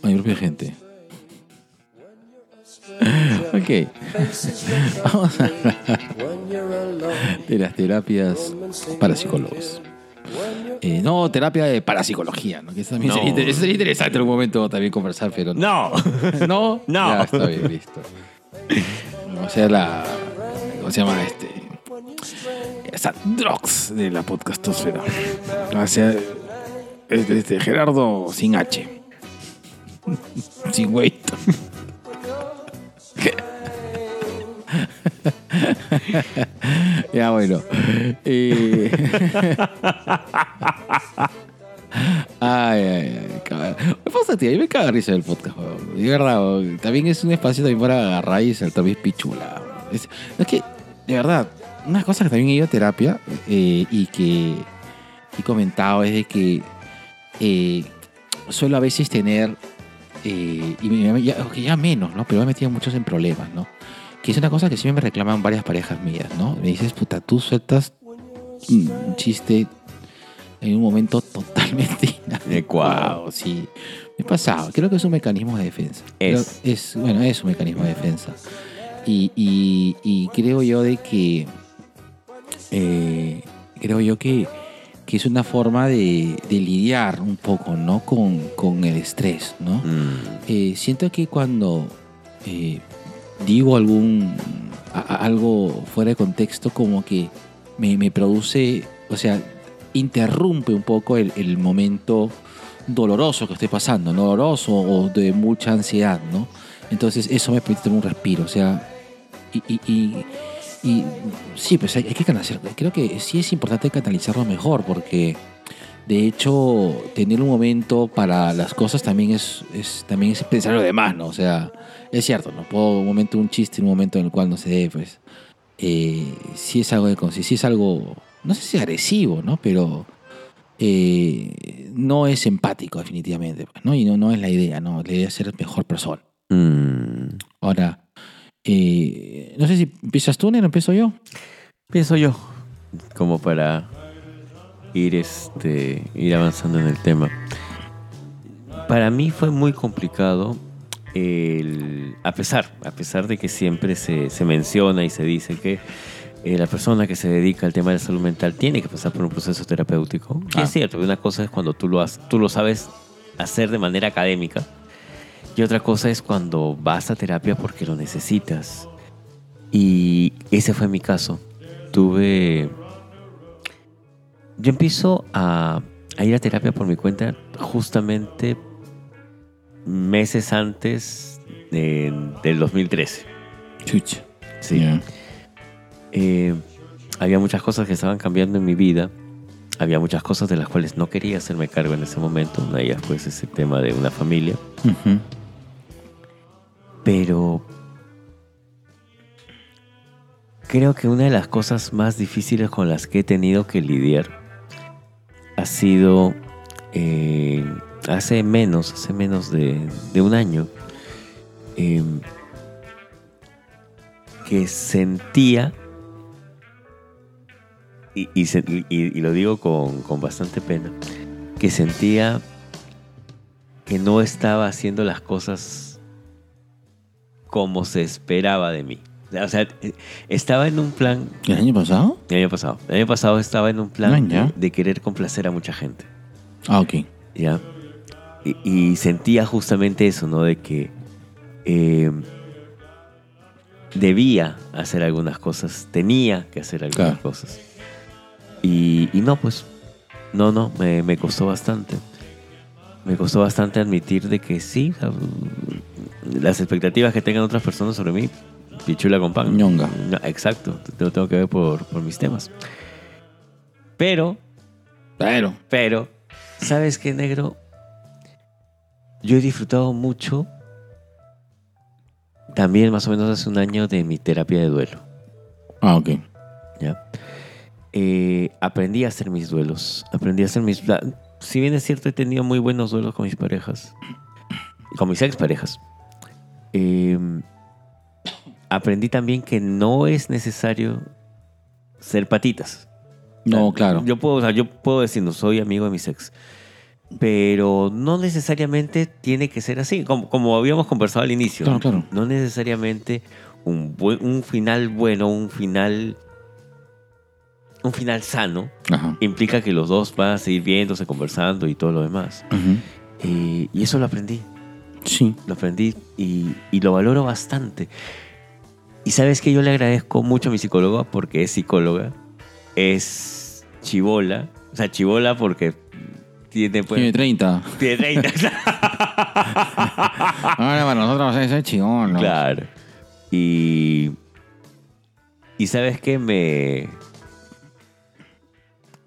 a mi propia gente. Ok. Vamos a hablar de las terapias para psicólogos. Eh, no, terapia de parapsicología, ¿no? Que eso también No. sería, inter- eso sería interesante en un momento también conversar, pero No. no. No. Ya, está bien, listo. O sea, la. ¿Cómo se llama este? Esa de la podcastosfera. Sea, este, este, Gerardo sin H. sin weight. ya, bueno. Eh, Ay, ay, ay, pasa, tío, mí me caga risa el podcast, weón. De verdad. También es un espacio también para agarrar y saltar mis pichula. Es, no, es que, de verdad, una cosa que también he ido a terapia eh, y que he comentado es de que eh, suelo a veces tener, eh, y me- ya, ya menos, ¿no? Pero me he metido muchos en problemas, ¿no? Que es una cosa que siempre me reclaman varias parejas mías, ¿no? Me dices, puta, tú sueltas un chiste en un momento totalmente inadecuado, sí. Me he pasado. Creo que es un mecanismo de defensa. Es bueno, es un mecanismo de defensa. Y, y- y creo yo de que eh, creo yo que, que es una forma de, de lidiar un poco, ¿no? Con, con el estrés, ¿no? Mm. Eh, siento que cuando eh, digo algún a- algo fuera de contexto, como que me, me produce, o sea, interrumpe un poco el, el momento doloroso que estoy pasando, ¿no? doloroso o de mucha ansiedad, ¿no? Entonces eso me permite tener un respiro, o sea, y, y- y- y sí, pues hay, hay que canalizar, creo que sí es importante canalizarlo mejor porque de hecho tener un momento para las cosas también es, es también es pensar lo demás, ¿no? O sea, es cierto, no puedo un momento un chiste, un momento en el cual no se dé, pues eh, sí es algo de sí es algo, no sé si agresivo, ¿no? Pero eh, no es empático definitivamente, pues, ¿no? Y no, no es la idea, ¿no? La idea es ser mejor persona, Mm, Ahora, eh, no sé si empiezas tú, Nero, empiezo yo. pienso yo, como para ir, este, ir avanzando en el tema. Para mí fue muy complicado el, a pesar, a pesar de que siempre se, se menciona y se dice que eh, la persona que se dedica al tema de la salud mental tiene que pasar por un proceso terapéutico. Y Ah. es cierto, una cosa es cuando tú lo, has- tú lo sabes hacer de manera académica y otra cosa es cuando vas a terapia porque lo necesitas. Y ese fue mi caso. Tuve... Yo empiezo a, a ir a terapia por mi cuenta justamente meses antes de- del 2013. Chucha. Sí. Ya. Eh, había muchas cosas que estaban cambiando en mi vida. Había muchas cosas de las cuales no quería hacerme cargo en ese momento. Una de ellas, pues, ese tema de una familia. Ujú. Pero creo que una de las cosas más difíciles con las que he tenido que lidiar ha sido eh, hace menos, hace menos de, un año, eh, que sentía, y, y se- y- y lo digo con, con bastante pena, que sentía que no estaba haciendo las cosas como se esperaba de mí. O sea, estaba en un plan, ¿El año pasado? el año pasado, el año pasado estaba en un plan de, querer complacer a mucha gente, Ah, ok. ¿ya? Y, y sentía justamente eso, ¿no? De que eh, debía hacer algunas cosas, tenía que hacer algunas Claro. cosas. Y, y no, pues, no, no, me, me costó bastante. Me costó bastante admitir de que sí, las expectativas que tengan otras personas sobre mí, pichula con pan. Ñonga. No, exacto, lo tengo que ver por, por mis temas. Pero, Pero. pero, ¿sabes qué, negro? Yo he disfrutado mucho, también más o menos hace un año, de mi terapia de duelo. Ah, ok. ¿ya? Eh, aprendí a hacer mis duelos. Aprendí a hacer mis... Si bien es cierto, he tenido muy buenos duelos con mis parejas. Con mis exparejas. Eh, aprendí también que no es necesario ser patitas. No, claro. Yo puedo, o sea, yo puedo decir, no soy amigo de mis ex. Pero no necesariamente tiene que ser así, como, como habíamos conversado al inicio. Claro, ¿no? claro. No necesariamente un, buen, un final bueno, un final, un final sano, Ajá. implica que los dos van a seguir viéndose, conversando y todo lo demás. Eh, y eso lo aprendí, Sí. lo aprendí y, y lo valoro bastante. Y sabes que yo le agradezco mucho a mi psicóloga porque es psicóloga, es chivola, o sea, chivola porque tiene, pues, Tiene 30. tiene 30. Ahora para nosotros ese es ¿no? Claro. Y. Y sabes qué? Me.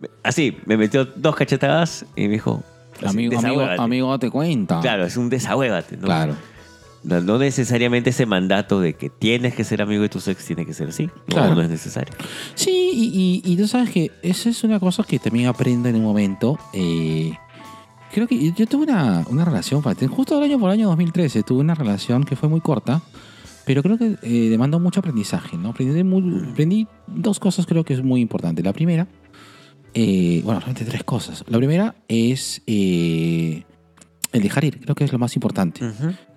me- Así, me metió dos cachetadas y me dijo. Amigo, amigo, amigo, date cuenta. Claro, es un desahuévate, ¿no? Claro. No, no necesariamente ese mandato de que tienes que ser amigo de tus ex tiene que ser así. No, Claro. no es necesario. Sí, y, y- y tú sabes que esa es una cosa que también aprendo en un momento. eh, creo que yo, tuve una, una relación, justo el año por año 2013, tuve una relación que fue muy corta, pero creo que eh, demandó mucho aprendizaje, ¿no? Aprendí, muy- aprendí dos cosas creo que es muy importante. La primera, eh, bueno, realmente tres cosas. La primera es eh, el dejar ir, creo que es lo más importante.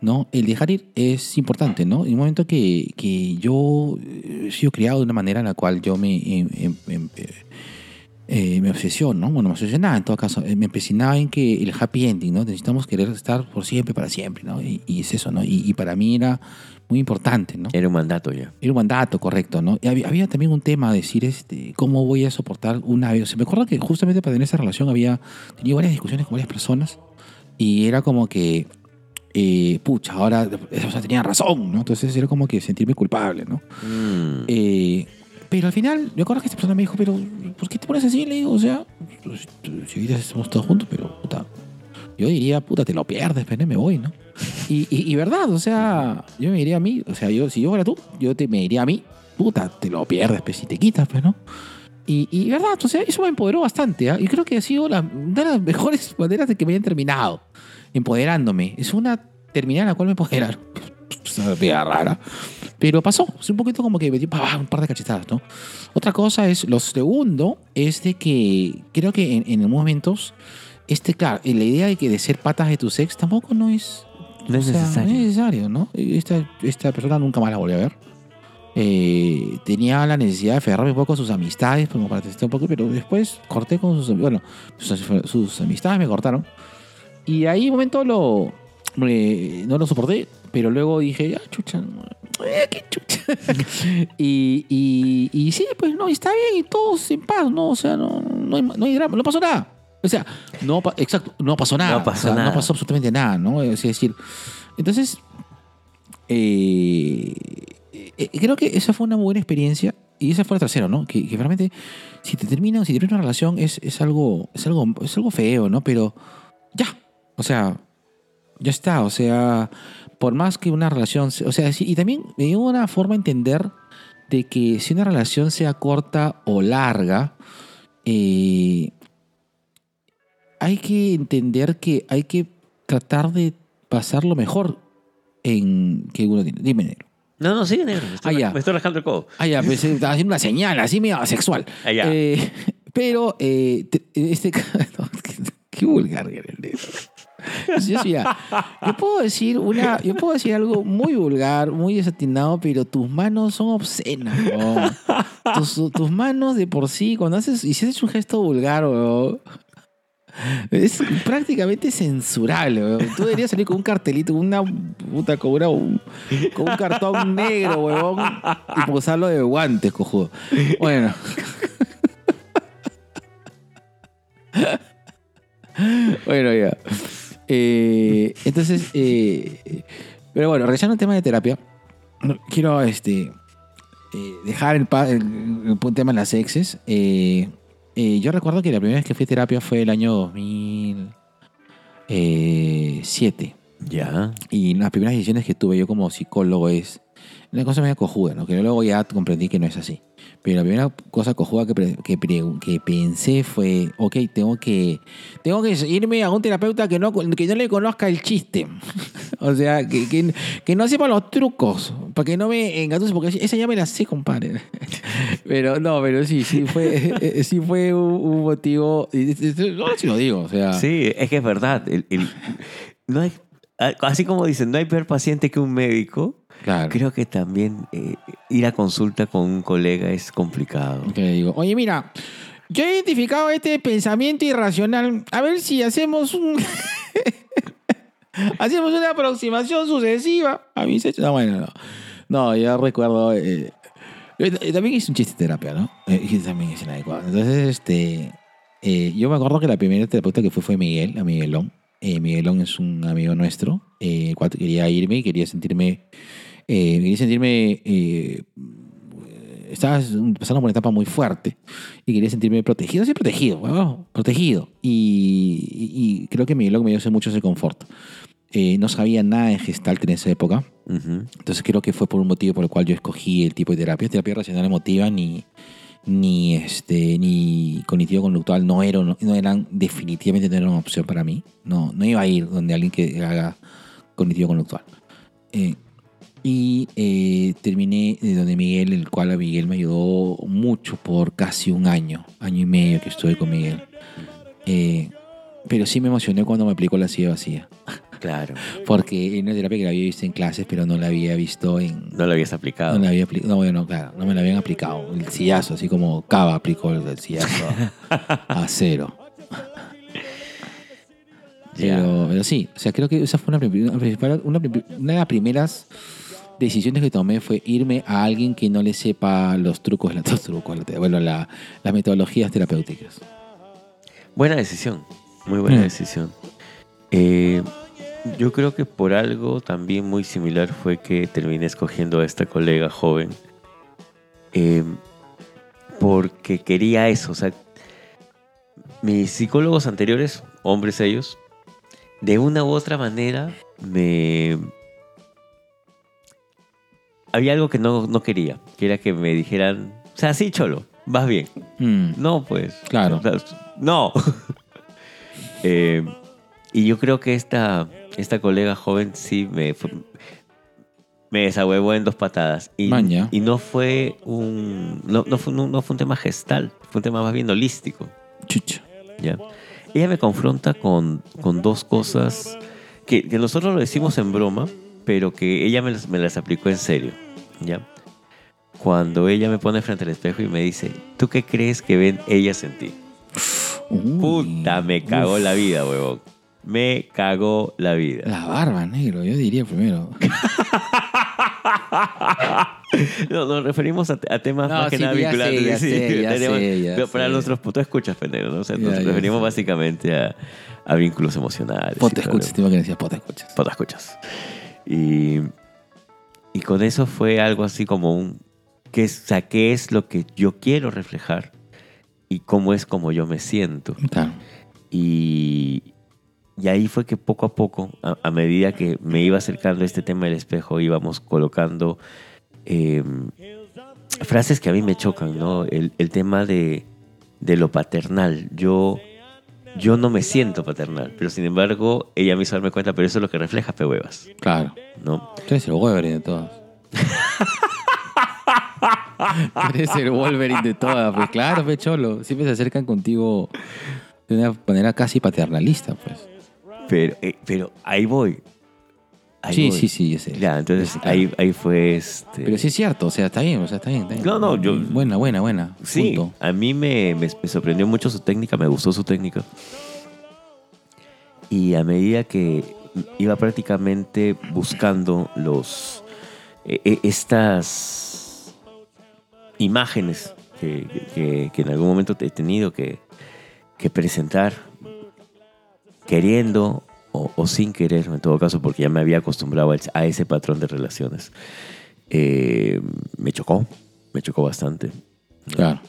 ¿no? El dejar ir es importante, ¿no? En un momento que, que yo eh, he sido criado de una manera en la cual yo me, em- em- em- eh, me obsesiono, ¿no? Bueno, me obsesionaba en todo caso, eh, me empecinaba en que el happy ending, ¿no? Necesitamos querer estar por siempre, para siempre, ¿no? Y, y es eso, ¿no? Y, y para mí era muy importante, ¿no? Era un mandato ya. Era un mandato, correcto, ¿no? Y había, había también un tema, decir, este, ¿cómo voy a soportar una? O sea, me acuerdo que justamente para tener esa relación había tenido varias discusiones con varias personas y era como que, eh, pucha, ahora, o sea, tenía razón, ¿no? Entonces era como que sentirme culpable, ¿no? Mm. Eh, pero al final, yo acuerdo que esta persona me dijo, pero ¿por qué te pones así? Le digo, o sea, pues, si ahorita estamos todos juntos, pero puta, yo diría, puta, te lo pierdes, pero me voy, ¿no? Y, y, y verdad, o sea, yo me diría a mí, o sea, yo, si yo fuera tú, yo te, me diría a mí, puta, te lo pierdes, pues si te quitas, pues, ¿no? Y, y verdad, o sea, eso me empoderó bastante, ¿ah? Y creo que ha sido la, una de las mejores maneras de que me hayan terminado, empoderándome. Es una terminal en la cual me empoderaron. pues, una rara. Pero pasó, es un poquito como que me dio pa, un par de cachetadas, ¿no? Otra cosa es, lo segundo es de que creo que en, en momentos, este, claro, la idea de que de ser patas de tu sex tampoco no es, No es sea, necesario. no es necesario, ¿no? Esta, esta persona nunca más la volví a ver. Eh, tenía la necesidad de aferrarme un poco a sus amistades, como para testar un poco, pero después corté con sus bueno, sus, sus amistades me cortaron. Y ahí un momento lo eh, no lo soporté, pero luego dije, ah, chucha, eh, qué chucha. y, y, y sí, pues no, está bien y todos en paz, ¿no? O sea, no, no, hay, no hay drama, no pasó nada. O sea, no, exacto, no pasó nada. No pasó O sea, nada. No pasó absolutamente nada, ¿no? Es decir, entonces, eh, eh, creo que esa fue una muy buena experiencia y esa fue la tercera, ¿no? Que, que realmente si te terminan, si terminas una relación es, es algo, es algo, es algo feo, ¿no? Pero ya, o sea, ya está, o sea, por más que una relación, o sea, y también me dio una forma de entender de que si una relación sea corta o larga, eh, hay que entender que hay que tratar de pasarlo mejor en que uno tiene. Dime, negro. No, no, sigue negro. Me estoy, Ah, ya. me estoy rascando el codo. Ah, ya, pues estaba haciendo una señal así medio sexual. Ah, ya. Eh, pero, eh, te- este. no, qué, qué vulgar que eres, negro. Yo, puedo decir una, yo puedo decir algo muy vulgar, muy desatinado, pero tus manos son obscenas. Tus, tus manos de por sí, cuando haces, y si haces un gesto vulgar, weón, es prácticamente censurable. Tú deberías salir con un cartelito, con una puta, con, con un cartón negro, weón, y posarlo de guantes, cojudo. Bueno. bueno, ya. Eh, entonces, eh, pero bueno, regresando al tema de terapia, quiero este, eh, dejar el, pa- el, el tema de las exes. Eh, yo recuerdo que la primera vez que fui a terapia fue el año 2007. Ya. Y las primeras decisiones que tuve yo como psicólogo es una cosa medio cojuda, ¿no? Que luego ya comprendí que no es así. Pero la primera cosa cojuda que, que, que pensé fue, ok, tengo que, tengo que irme a un terapeuta que no, que no le conozca el chiste. o sea, que, que, que no sepa los trucos, para que no me engatuse, porque esa ya me la sé, compadre. pero no, pero sí, sí fue, sí fue un, motivo, ahora sí lo digo, o sea... Sí, es que es verdad. No hay, así como dicen, no hay peor paciente que un médico. Claro. Creo que también eh, ir a consulta con un colega es complicado. Que le digo, oye, mira, yo he identificado este pensamiento irracional. A ver si hacemos un. hacemos una aproximación sucesiva a mis hechos. No, bueno, no. No, yo recuerdo. eh, yo también hice un chiste de terapia, ¿no? Eh, también hice inadecuado. Entonces, este. eh, yo me acuerdo que la primera terapeuta que fue fue Miguel, a Miguelón. Eh, Miguelón es un amigo nuestro, eh, quería irme y quería sentirme. Eh, quería sentirme. eh, estaba pasando por una etapa muy fuerte y quería sentirme protegido, sí, protegido, protegido. Y, y- y creo que Miguel me dio mucho ese confort. Eh, no sabía nada de Gestalt en esa época, entonces creo que fue por un motivo por el cual yo escogí el tipo de terapia. Terapia racional emotiva ni, ni, este, ni cognitivo-conductual no, eran, no eran, definitivamente no eran una opción para mí. No, no iba a ir donde alguien que haga cognitivo-conductual. Eh, y eh, terminé de donde Miguel, el cual a Miguel me ayudó mucho por casi un año, año y medio que estuve con Miguel. Eh, pero sí me emocioné cuando me aplicó la silla vacía. Claro. Porque era una terapia que la había visto en clases, pero no la había visto en... No lo habías aplicado. No la había apli- No, bueno, claro, no me la habían aplicado. El sillazo, así como Cava aplicó el, sillazo a cero. Pero, pero sí, o sea, creo que esa fue una, una una de las primeras decisiones que tomé fue irme a alguien que no le sepa los trucos, los trucos, bueno, la- las metodologías terapéuticas. Buena decisión. Muy buena Mm. decisión. Eh, yo creo que por algo también muy similar fue que terminé escogiendo a esta colega joven. Eh, porque quería eso. O sea, mis psicólogos anteriores, hombres ellos, de una u otra manera me... Había algo que no, no quería, que era que me dijeran, o sea, sí, cholo, vas bien. Mm, No, pues. Claro. O sea, no. Eh, y yo creo que esta, esta colega joven sí me, fue- Me desahuevó en dos patadas. Y, Maña. y no fue un. No, no fue, un- no fue un tema gestal, fue un tema más bien holístico. Chucha. ¿ya? Ella me confronta con, con dos cosas que, que nosotros lo decimos en broma, pero que ella me las, me las aplicó en serio. ¿ya? Cuando ella me pone frente al espejo y me dice, ¿tú qué crees que ven ellas en ti? Uy. Puta, me cagó la vida, huevón. Me cagó la vida. La barba, negro, yo diría primero. No, nos referimos a, a temas No, más que sí, nada ya sí, pero para nuestros putos escuchas, pendejo, ¿no? O sea, Ya, nos ya referimos sé. básicamente a, a vínculos emocionales. Pota escuchas, te iba a que decías pota escuchas. Pota escuchas. Y, y con eso fue algo así como un... Que es, ¿qué es lo que yo quiero reflejar? Y cómo es como yo me siento. Claro. Y, y ahí fue que poco a poco, a, a medida que me iba acercando a este tema del espejo, íbamos colocando eh, frases que a mí me chocan, ¿no? El, el tema de, de lo paternal. Yo, yo no me siento paternal, pero sin embargo, ella me hizo darme cuenta, pero eso es lo que refleja Pe Huevas, Claro. ¿no? Tú eres el Wolverine de todas. Tú eres el Wolverine de todas, pues claro, pues cholo. Siempre se acercan contigo de una manera casi paternalista, pues. Pero, eh, pero ahí voy. Ahí sí, voy. sí, sí, sé. Ya, entonces ahí, ahí fue este... Pero sí es cierto, o sea, está bien, o sea, está bien. Está bien. No, no, yo- Buena, buena, buena. Sí, Punto. a mí me, me- me sorprendió mucho su técnica, me gustó su técnica. Y a medida que iba prácticamente buscando los e- e- estas imágenes que, que- que en algún momento he tenido que, que presentar, queriendo o, o sin querer, en todo caso, porque ya me había acostumbrado a ese- patrón de relaciones, eh, me chocó, me chocó bastante. Claro.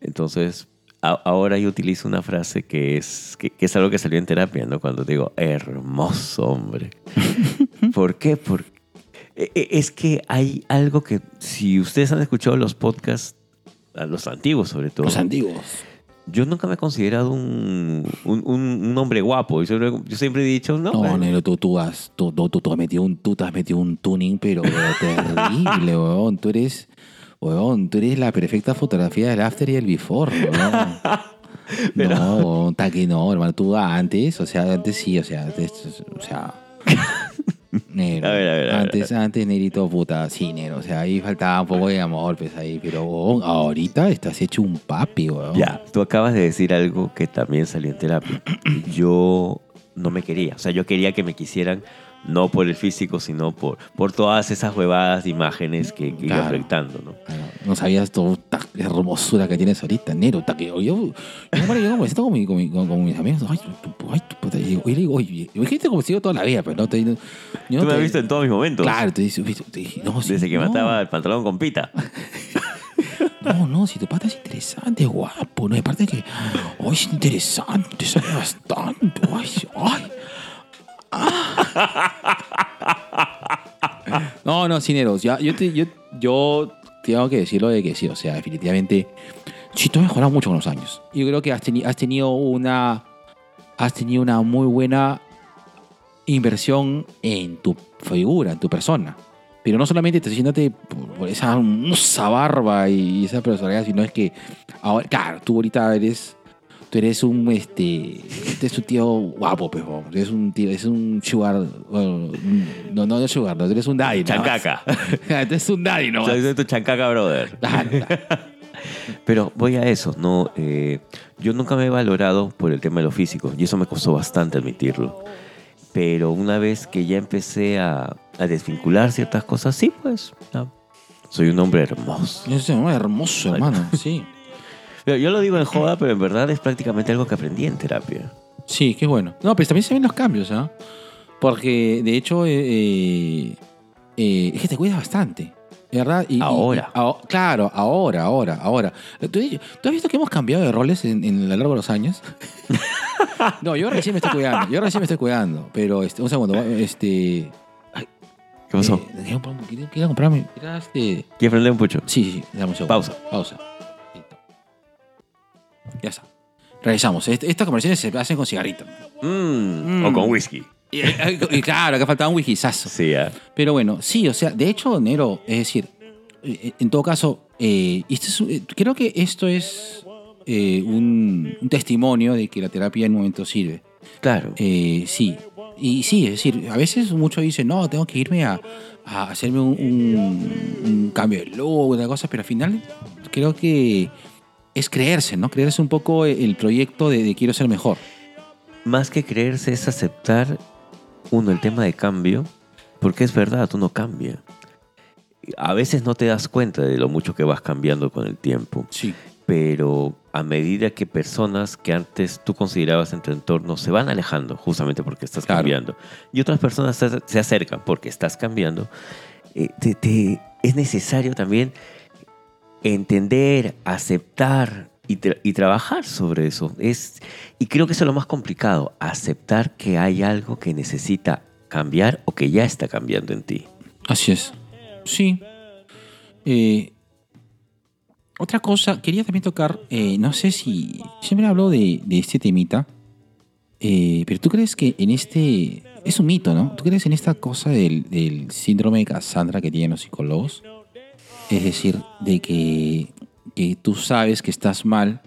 Entonces, a- ahora yo utilizo una frase que es, que, que es algo que salió en terapia, ¿no? Cuando digo, hermoso hombre. ¿Por qué? Porque es que hay algo que, si ustedes han escuchado los podcasts, los antiguos sobre todo, Los antiguos. Yo nunca me he considerado un, un, un- hombre guapo. Yo siempre, yo siempre he dicho, no, No, bueno, negro, tú, tú, has, tú, tú, has metido un, tú te has metido un tuning, pero terrible, weón. Tú eres, weón, tú eres la perfecta fotografía del after y el before, weón. Pero- No, weón, que no, hermano. Tú antes, o sea, antes sí, o sea, antes, o sea... Negro. A ver, a ver, a ver. antes, antes, negrito, puta, sí, negro. O sea, ahí faltaba un poco de amor, pues ahí. Pero, weón, ahorita estás hecho un papi, weón. Ya, tú acabas de decir algo que también salió en terapia. Yo no me quería. O sea, yo quería que me quisieran no por el físico, sino por, por todas esas huevadas de imágenes que, que iba Claro. proyectando, ¿no? Claro, No sabías toda esta hermosura que tienes ahorita, Nero. que- yo, yo, yo me siento con, mi- con, mi- con- con mis amigos. Ay, tu- ay, tu puta. Y digo, oye, imagínate como sigo toda la vida, pero no te. No, yo Tú me has te- visto en todos mis momentos. Claro, te dije, no, sí, Desde que no, mataba el pantalón con pita. No, no, si tu pata es interesante, guapo. No, aparte que, ay, es interesante, sabe bastante. Ay, ay. No, no, Cineros, ya, yo, te- yo, yo tengo que decirlo de que sí, o sea, definitivamente, tú has mejorado mucho con los años. Yo creo que has, teni- has tenido una, has tenido una muy buena inversión en tu figura, en tu persona. Pero no solamente te diciéndote por esa hermosa barba y esa personalidad, sino es que ahora, claro, tú ahorita eres, tú eres un, este, este es un tío guapo, pues, bo. eres un tío, es un sugar, bueno, no, no, no sugar, no, eres un daddy, ¿no? Chancaca. eres un daddy, ¿no? Soy tu chancaca, brother. Claro. Pero voy a eso, ¿no? Eh, yo nunca me he valorado por el tema de lo físico y eso me costó bastante admitirlo. Pero una vez que ya empecé a, a desvincular ciertas cosas, sí, pues, soy un hombre hermoso. Es un hermoso, hermano, sí. Yo lo digo en joda, pero en verdad es prácticamente algo que aprendí en terapia. Sí, qué bueno. No, pero también se ven los cambios, ¿ah? Porque, de hecho, eh, eh, eh, es que te cuidas bastante. ¿Verdad? Y- Ahora. y- claro, ahora, ahora, ahora. ¿Tú, tú has visto que hemos cambiado de roles en, en a lo largo de los años? no, yo recién me estoy cuidando. Yo recién me estoy cuidando. Pero, este, un segundo. Este, ¿Qué pasó? eh, quería comprarme- quería, este, ¿Quieres prender un pucho? Sí, sí, dame un segundo. Pausa. Pausa. Ya está. Est- Estas conversaciones se hacen con cigarrito. Mm, Mm. O con whisky. Y, y- claro, acá faltaba un wikizazo. Sí, ¿ah? Pero bueno, sí, o sea, de hecho, Nero, es decir, eh, en todo caso, eh, este es- eh, creo que esto es eh, un, un testimonio de que la terapia en un momento sirve. Claro. Eh, sí, y sí, es decir, a veces muchos dicen, no, tengo que irme a, a hacerme un, un- un cambio de look, una cosa, pero al final creo que es creerse, ¿no? Creerse un poco el proyecto de, de quiero ser mejor. Más que creerse es aceptar, uno, el tema de cambio, porque es verdad, uno cambia. A veces no te das cuenta de lo mucho que vas cambiando con el tiempo, Sí. pero a medida que personas que antes tú considerabas en tu entorno se van alejando, justamente porque estás Claro. cambiando, y otras personas se, acercan porque estás cambiando, eh, te- te- es necesario también entender, aceptar y, tra- y trabajar sobre eso. Es, y creo que eso es lo más complicado, aceptar que hay algo que necesita cambiar o que ya está cambiando en ti. Así es. Sí. Eh, otra cosa, quería también tocar, eh, no sé si siempre hablo de, este temita, eh, pero tú crees que en este, es un mito, ¿no? ¿Tú crees en esta cosa del, del síndrome de Cassandra que tienen los psicólogos? Es decir, de que, que tú sabes que estás mal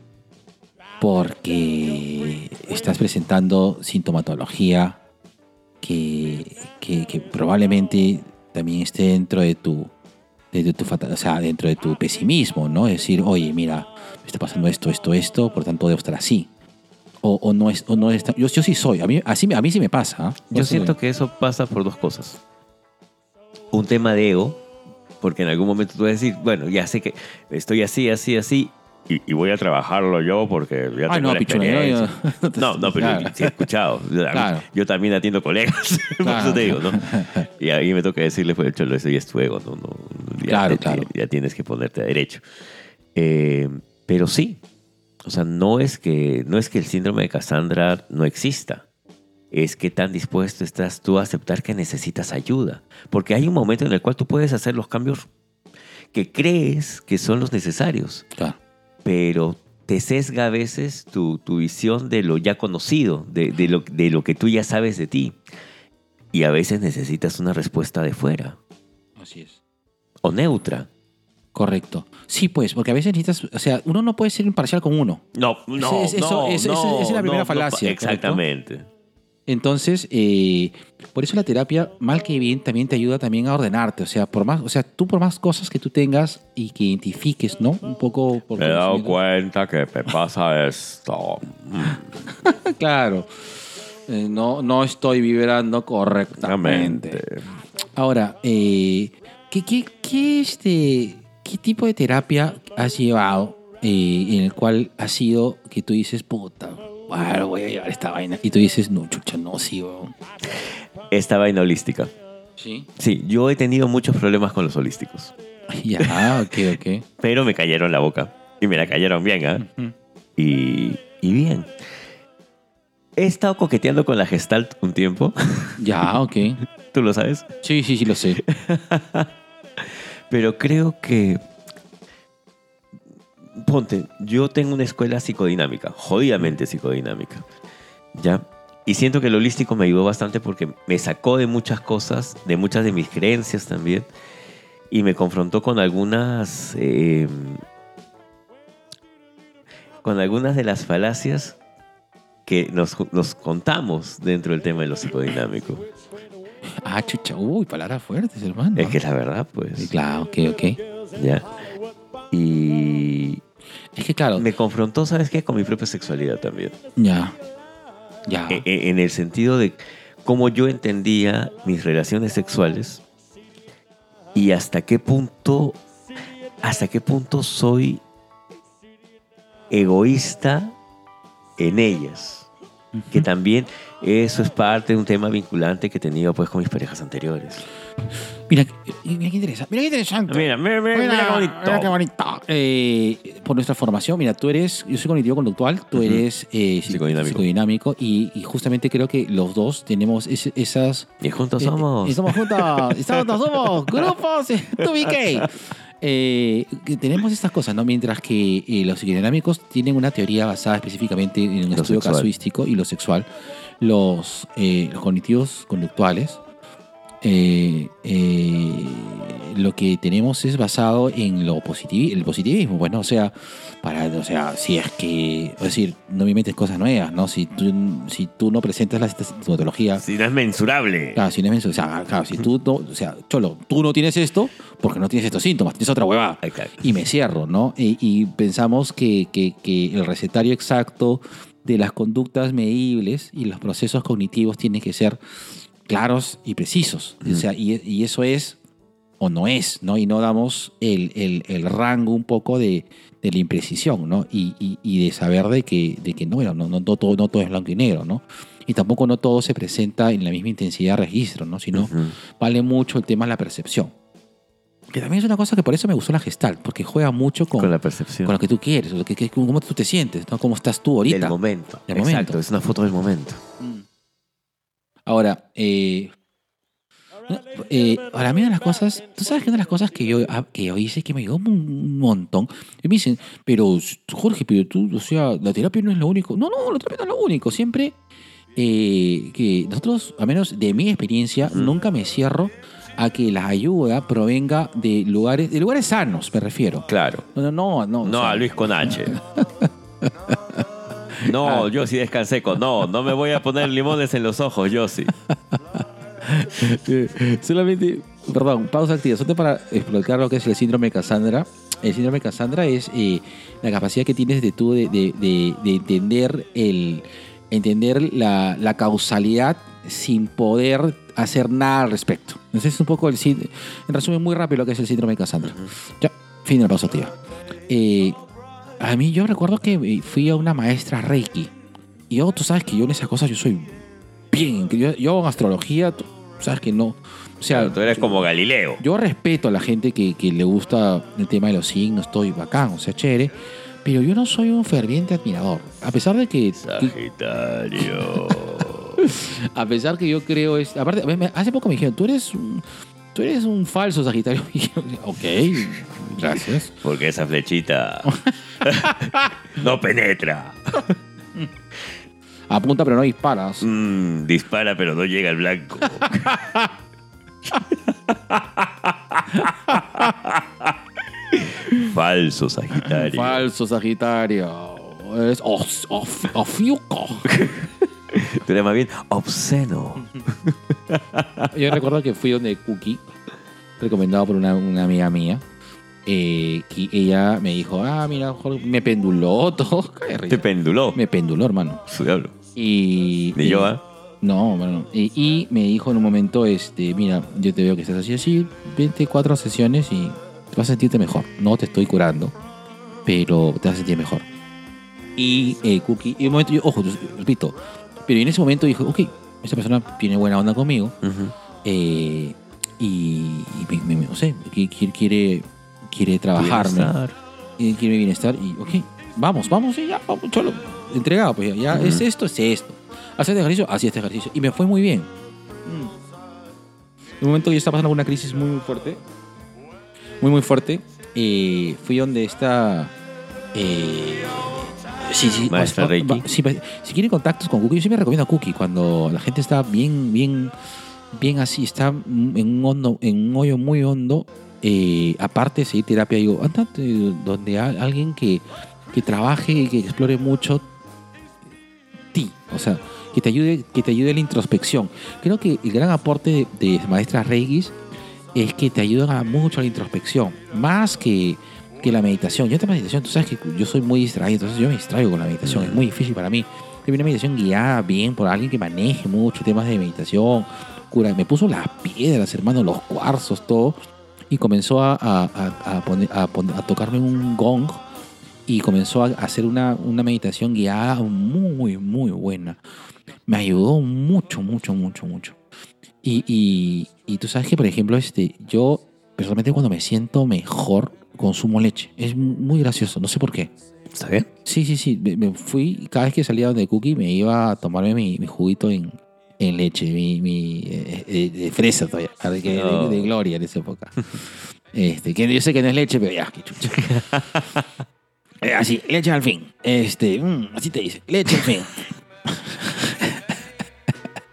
porque estás presentando sintomatología que, que, que probablemente también esté dentro de tu, de tu o sea, dentro de tu pesimismo, ¿no? Es decir, oye, mira, me está pasando esto, esto, esto, por tanto debo estar así. O, o no es, o no es, yo, yo sí soy, a mí, así, a mí sí me pasa. ¿ah? Yo siento que eso pasa por dos cosas. Un tema de ego, porque en algún momento tú vas a decir, bueno, ya sé que estoy así, así, así, y, y voy a trabajarlo yo porque ya Ay, tengo no, la yo- experiencia. yo- No, no, pero Claro. sí he escuchado. Claro. Yo también atiendo colegas, por Claro. eso te digo, ¿no? Y a mí me toca decirle, pues, cholo, eso ya es tu ego, ¿no? no ya, Claro, te- claro. ya tienes que ponerte a derecho. Eh, pero sí, o sea, no es, que, no es que el síndrome de Cassandra no exista. Es que tan dispuesto estás tú a aceptar que necesitas ayuda. Porque hay un momento en el cual tú puedes hacer los cambios que crees que son los necesarios Claro. pero te sesga a veces tu, tu visión de lo ya conocido, de, de lo, de lo que tú ya sabes de ti. Y a veces necesitas una respuesta de fuera Así es. o neutra. Correcto. Sí, pues, porque a veces necesitas, o sea, uno no puede ser imparcial con uno. No, no, Es- es- eso- no, es- es- no, esa es la primera no, no, falacia, exactamente. Entonces, eh, por eso la terapia, mal que bien, también te ayuda también a ordenarte. O sea, por más, o sea, tú por más cosas que tú tengas y que identifiques, ¿no? Un poco por Me he dado cuenta que me pasa esto. Claro. Eh, no, no estoy vibrando correctamente. Ahora, eh, ¿qué, qué, qué, este, ¿qué tipo de terapia has llevado eh, en el cual ha sido que tú dices, puta, bueno, voy a llevar esta vaina? Y tú dices, no, chucha, no, sí, weón. Esta vaina holística. Sí. Sí, yo he tenido muchos problemas con los holísticos, Ya, ok, ok. pero me cayeron la boca. Y me la cayeron bien, ¿ah? Ujú. y, y bien. He estado coqueteando con la Gestalt un tiempo. Ya, ok. ¿Tú lo sabes? Sí, sí, sí, lo sé. Pero creo que. Ponte, yo tengo una escuela psicodinámica, jodidamente psicodinámica. ¿Ya? Y siento que el holístico me ayudó bastante porque me sacó de muchas cosas, de muchas de mis creencias también. Y me confrontó con algunas. eh, con algunas de las falacias que nos, nos contamos dentro del tema de lo psicodinámico. Ah, chucha, uy, palabras fuertes, hermano. Es que la verdad, pues. Claro, ok, ok. Ya. Y Es que claro, me confrontó, ¿sabes qué? Con mi propia sexualidad también. ya. Ya. E- e- En el sentido de cómo yo entendía mis relaciones sexuales y hasta qué punto, hasta qué punto soy egoísta en ellas. Que también eso es parte de un tema vinculante que he tenido pues con mis parejas anteriores. Mira, mira qué interesante. Mira qué interesante. Mira, mira, mira, mira qué bonito. mira qué bonito. Eh, por nuestra formación, mira, tú eres, yo soy cognitivo conductual, tú eres eh, psi- Psicodinámico. psicodinámico y, y justamente creo que los dos tenemos esas... Y juntos eh, somos. estamos juntos, estamos, somos grupos, 2BK. Eh, que tenemos estas cosas, ¿no? Mientras que eh, los psicodinámicos tienen una teoría basada específicamente en un Lo estudio sexual. casuístico y lo sexual. los, eh, los cognitivos conductuales, eh, eh, lo que tenemos es basado en lo positivi- el positivismo, bueno, o sea, para, o sea, si es que, es decir, no me metes cosas nuevas, ¿no? Si tú, si tú no presentas la sintomatología, Si no es mensurable. Claro, si no es menso- o sea, claro, si tú no, o sea, cholo, tú no tienes esto porque no tienes estos síntomas, tienes otra huevada. Exacto. Y me cierro, ¿no? Y, y pensamos que, que- que el recetario exacto de las conductas medibles y los procesos cognitivos tienen que ser claros y precisos. O sea, y, y eso es o no es, ¿no? Y no damos el, el- el rango un poco de, de la imprecisión, ¿no? Y, y- y de saber de que, de que no, bueno, no, no, no todo, no todo es blanco y negro, ¿no? Y tampoco no todo se presenta en la misma intensidad de registro, ¿no? Sino Ujú. vale mucho el tema de la percepción. Que también es una cosa que por eso me gustó la Gestalt, porque juega mucho con, Con la percepción. con lo que tú quieres, lo que, que- cómo tú te sientes, ¿no? cómo estás tú ahorita. Del momento. Exacto, momento. es una foto del momento. Ahora, eh, eh, ahora, mira las cosas, tú sabes que una de las cosas que yo, ah, que yo hice que me ayudó un montón, y me dicen, pero Jorge, pero tú, o sea, la terapia no es lo único. No, no, la terapia no es lo único. Siempre eh, que nosotros, a menos de mi experiencia, nunca me cierro a que la ayuda provenga de lugares, de lugares sanos, me refiero. Claro. No, no, no. No, o No, sea, a Luis con H. No, yo sí descansé con. No, no me voy a poner limones en los ojos, yo sí. Solamente, perdón, pausa activa. Solo para explicar lo que es el síndrome de Cassandra. El síndrome de Cassandra es eh, la capacidad que tienes de tú de, de- de- de entender el entender la, la causalidad sin poder hacer nada al respecto. Entonces es un poco el en resumen muy rápido lo que es el síndrome de Cassandra. Ya, fin de la pausa activa. Eh, a mí yo recuerdo que eh, fui a una maestra Reiki. Y yo, tú sabes que yo en esas cosas yo soy bien. Yo, yo en astrología, tú sabes que no. O sea, Tú eres como Galileo. yo respeto a la gente que, que le gusta el tema de los signos, estoy bacán, o sea, chévere. Pero yo no soy un ferviente admirador. A pesar de que. Sagitario. a pesar que yo creo es. Aparte, hace poco me dijeron, tú eres un. Tú eres un falso Sagitario. Ok, gracias. Porque esa flechita no penetra. Apunta pero no disparas. Mm, dispara pero no llega al blanco. Falso Sagitario. Falso Sagitario. Es of, of, ofiuco. Tú eres más bien obsceno. Yo recuerdo que fui donde Cookie, recomendado por una, una amiga mía. Eh, ella me dijo, ah, mira, Jorge", me penduló todo. De. Te penduló. Me penduló, hermano. Su diablo. Y. Y- yo, ¿ah? No, bueno. Y, y me dijo en un momento, este, mira, yo te veo que estás así, así, 24 sesiones y te vas a sentirte mejor. No te estoy curando, pero te vas a sentir mejor. Y eh, Cookie, y un momento, yo, ojo, yo repito, pero en ese momento dijo, ok, esta persona tiene buena onda conmigo, eh, y, y me- no sé, qui- qui- quiere, quiere trabajarme, y quiere mi bienestar, y ok, vamos, vamos, y ya, vamos, cholo, entregado, pues ya, ya, es esto, es esto. Hace este ejercicio, hacía este ejercicio, y me fue muy bien. En un momento que yo estaba pasando una crisis muy, muy fuerte, muy, muy fuerte, eh, fui donde está... Eh, sí, sí. Maestra o- o- Reiki. va- sí, va- si quieren contactos con Cookie, yo siempre recomiendo a Cookie cuando la gente está bien, bien, bien así, está en un, hondo, en un hoyo muy hondo. Eh, aparte de seguir terapia, digo, andate donde hay alguien que, que trabaje y que explore mucho ti. O sea, que te ayude, que te ayude a la introspección. Creo que el gran aporte de, de maestras Reikis es que te ayudan a mucho a la introspección, más que, que la meditación. Yo te meditación, tú sabes que yo soy muy distraído, entonces yo me distraigo con la meditación, es muy difícil para mí. Pero una meditación guiada bien por alguien que maneje mucho temas de meditación, cura, me puso las piedras, hermano, los cuarzos, todo, y comenzó a, a- a- a poner- a poner- a tocarme un gong y comenzó a hacer una, una meditación guiada muy, muy buena. Me ayudó mucho, mucho, mucho, mucho. Y, y, y tú sabes que, por ejemplo, este, yo personalmente cuando me siento mejor consumo leche. Es muy gracioso, no sé por qué. ¿Está bien? Sí, sí, sí. Me, me fui, cada vez que salía de Cookie me iba a tomarme mi, mi juguito en, en leche, mi, mi eh, eh, de fresa todavía, de, de- de gloria en esa época. Este, que yo sé que no es leche, pero ya, qué chucha. Eh, así, leche al fin. Este, mm, así te dice, leche al fin.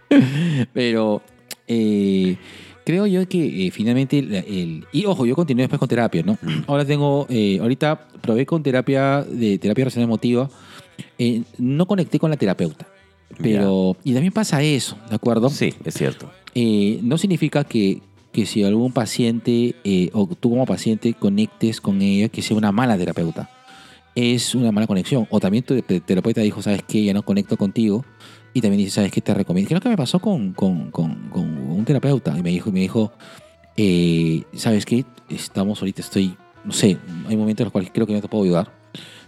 Pero eh, creo yo que eh, finalmente el, el- y ojo, yo continué después con terapia, ¿no? Ahora tengo, eh, ahorita probé con terapia de terapia racional emotiva. No conecté con la terapeuta. Pero, y también pasa eso, ¿de acuerdo? Sí, es cierto. Eh, no significa que, que si algún paciente eh, o tú como paciente conectes con ella, que sea una mala terapeuta. Es una mala conexión. O también tu te- terapeuta dijo, ¿sabes qué? Ya no conecto contigo. Y también dice, ¿sabes qué? Te recomiendo. Creo que me pasó con, con, con- con un terapeuta. Y me dijo, me dijo eh, ¿sabes qué? Estamos ahorita, estoy, no sé, hay momentos en los cuales creo que no te puedo ayudar.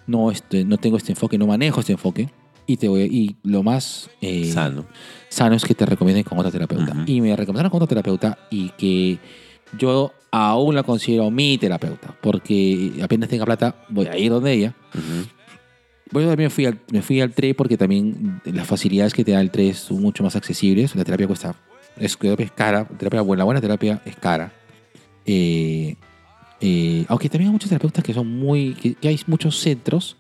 No, este, no tengo este enfoque, no manejo este enfoque. Y, te voy, y lo más eh, Sano. sano es que te recomienden con otra terapeuta. Ujú. Y me recomendaron con otra terapeuta y que yo aún la considero mi terapeuta, porque apenas tenga plata voy a ir donde ella. Ujú. Bueno, también fui al, me fui al TRE porque también las facilidades que te da el TRE son mucho más accesibles. La terapia cuesta, es, terapia es cara, terapia buena, la buena terapia es cara. Eh, eh, aunque también hay muchos terapeutas que son muy, que, que hay muchos centros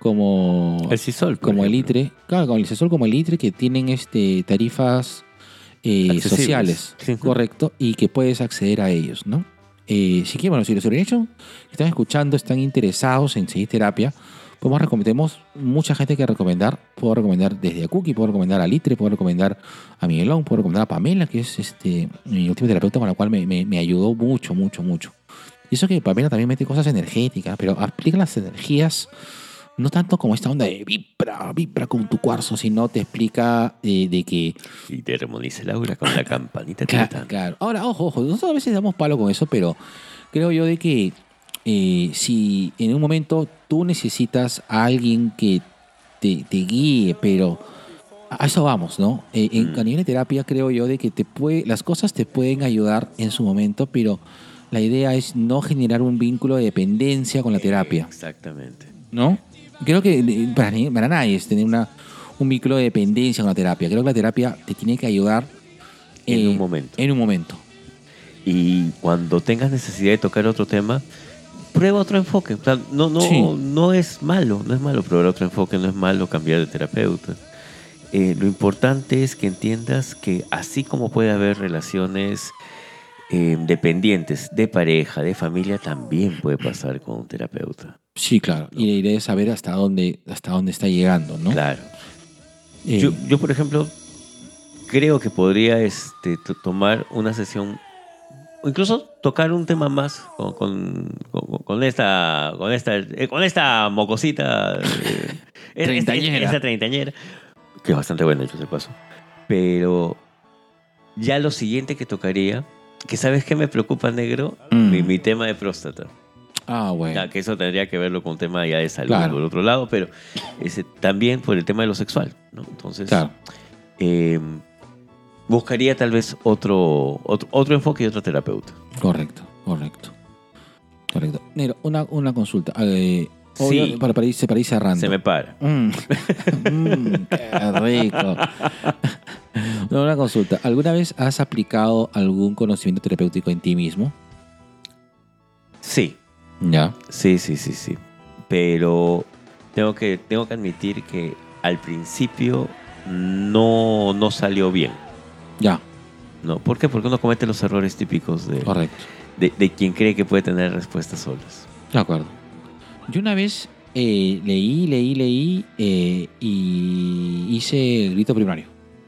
como El CISOL. como el. ITRE, claro, como el CESOL, como el ITRE, que tienen este, tarifas eh, sociales, Sí. correcto, y que puedes acceder a ellos, ¿no? Eh, sí que, bueno, si los hecho están escuchando, están interesados en seguir terapia, podemos recomendar, tenemos mucha gente que recomendar. Puedo recomendar desde a Cookie, puedo recomendar a Litre, puedo recomendar a Miguelón, puedo recomendar a Pamela, que es este, mi última terapeuta con la cual me, me- me ayudó mucho, mucho, mucho. Y eso que Pamela también mete cosas energéticas, pero aplica las energías no tanto como esta onda de vibra, vibra con tu cuarzo, sino te explica eh, de que Y te armoniza el aura con la campanita Claro, claro. Ahora, ojo, ojo, nosotros a veces damos palo con eso, pero creo yo de que eh, si en un momento tú necesitas a alguien que te, te guíe, pero a eso vamos, ¿no? Eh, en, Mm. A nivel de terapia creo yo de que te puede, las cosas te pueden ayudar en su momento, pero la idea es no generar un vínculo de dependencia con la terapia. Exactamente. ¿no? Creo que eh, para, ni- para nadie es tener una, un vínculo de dependencia con la terapia. Creo que la terapia te tiene que ayudar En eh, un momento. En un momento. Y cuando tengas necesidad de tocar otro tema, prueba otro enfoque. O sea, no, no, Sí. no es malo, no es malo probar otro enfoque, no es malo cambiar de terapeuta. Eh, lo importante es que entiendas que así como puede haber relaciones eh, dependientes de pareja, de familia, también puede pasar con un terapeuta. Sí, claro. Y la idea es saber hasta dónde, hasta dónde está llegando, ¿no? Claro. Eh, Yo, yo, por ejemplo, creo que podría este, to- tomar una sesión, o incluso tocar un tema más con, con, con- con esta, con esta, eh, con esta mocosita, eh, esta- Treintañera. esta, esta treintañera, que es bastante buena, hecho ese paso. Pero ya lo siguiente que tocaría, que sabes que me preocupa, negro, Mm. mi, mi tema de próstata. ah, bueno. Ya, que eso tendría que verlo con un tema ya de salud Claro. por otro lado, pero ese, también por el tema de lo sexual, ¿no? Entonces, Claro. eh, buscaría tal vez otro, otro, otro enfoque y otro terapeuta. Correcto, correcto. Correcto. Negro, una, una consulta. Eh, Sí. para, para, ir, para ir cerrando. Se me para. Mm. Mm, qué rico. No, una consulta. ¿Alguna vez has aplicado algún conocimiento terapéutico en ti mismo? Sí, Ya. sí, sí, sí, sí. Pero tengo que, tengo que admitir que al principio no, no salió bien. Ya, ¿no? ¿Por qué? Porque uno comete los errores típicos de, correcto. de, de quien cree que puede tener respuestas solas. De acuerdo. Yo una vez eh, leí, leí, leí eh, y hice el grito primario.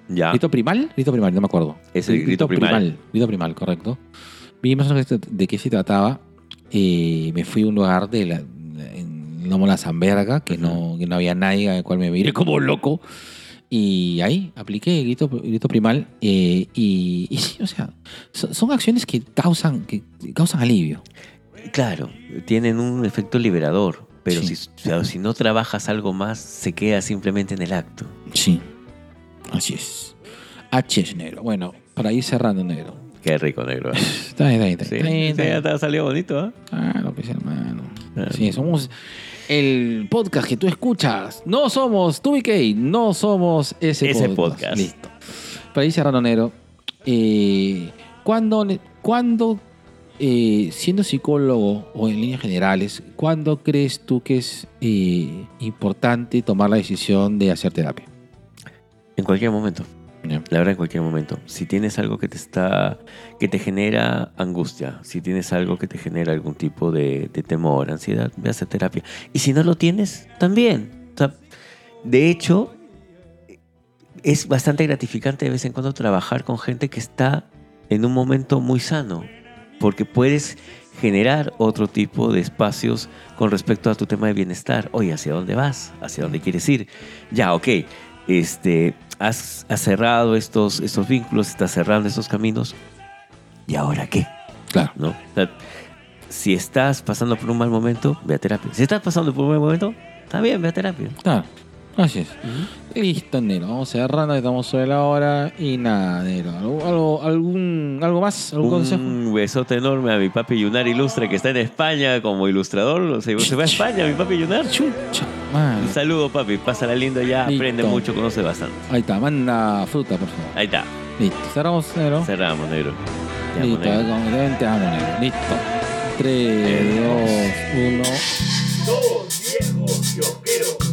Ya. ¿Grito primal? Grito primario, no me acuerdo. Es el grito primal. Grito primal, correcto. Vi más o menos de qué se trataba. Eh, me fui a un lugar de la, en Lomo La Zamberga, que, no, que no había nadie al cual me miré como loco. Y ahí apliqué el grito, grito primal. eh, y, y sí, o sea, son, son acciones que causan, que causan alivio. Claro, tienen un efecto liberador, pero Sí. si, o sea, si no trabajas algo más, se queda simplemente en el acto. Sí, así es. H es negro. Bueno, para ir cerrando, negro. Qué rico, negro. ¿eh? Está está está Sí, está sí, ya te ha salido bonito, ¿ah? Ah, lo que es, hermano. Ah. Sí, somos el podcast que tú escuchas. No somos y no somos ese, Ese podcast. podcast. Listo. Para ir cerrando, negro. Eh, ¿Cuándo, cuándo, eh, siendo psicólogo o en líneas generales, cuándo crees tú que es eh, importante tomar la decisión de hacer terapia? En cualquier momento. La verdad, en cualquier momento. Si tienes algo que te está. que te genera angustia, si tienes algo que te genera algún tipo de, de temor, ansiedad, ve a hacer terapia. Y si no lo tienes, también. O sea, de hecho, es bastante gratificante de vez en cuando trabajar con gente que está en un momento muy sano, porque puedes generar otro tipo de espacios con respecto a tu tema de bienestar. Oye, ¿hacia dónde vas? ¿Hacia dónde quieres ir? Ya, ok, este, has, has cerrado estos, estos vínculos, estás cerrando estos caminos. ¿Y ahora qué? Claro. ¿No? O sea, si estás pasando por un mal momento, ve a terapia. Si estás pasando por un mal momento, está bien, ve a terapia. Claro. Así es. Listo, Nero. Vamos cerrando, estamos sobre la hora. Y nada, Nero. ¿Algo, algo, algún, algo más? ¿Algún consejo? Un besote enorme a mi papi Yunar Ilustra que está en España como ilustrador. O sea, se va a España, mi papi Yunar. Chucha, madre. Un saludo, papi. Pásala lindo ya. Listo. Aprende mucho, conoce bastante. Ahí está, manda fruta, por favor. Ahí está. Listo. Cerramos, Nero. Cerramos, negro. Te amo, Listo, negro. eh, con- te amo, Nero. Listo. 3, 2, 1.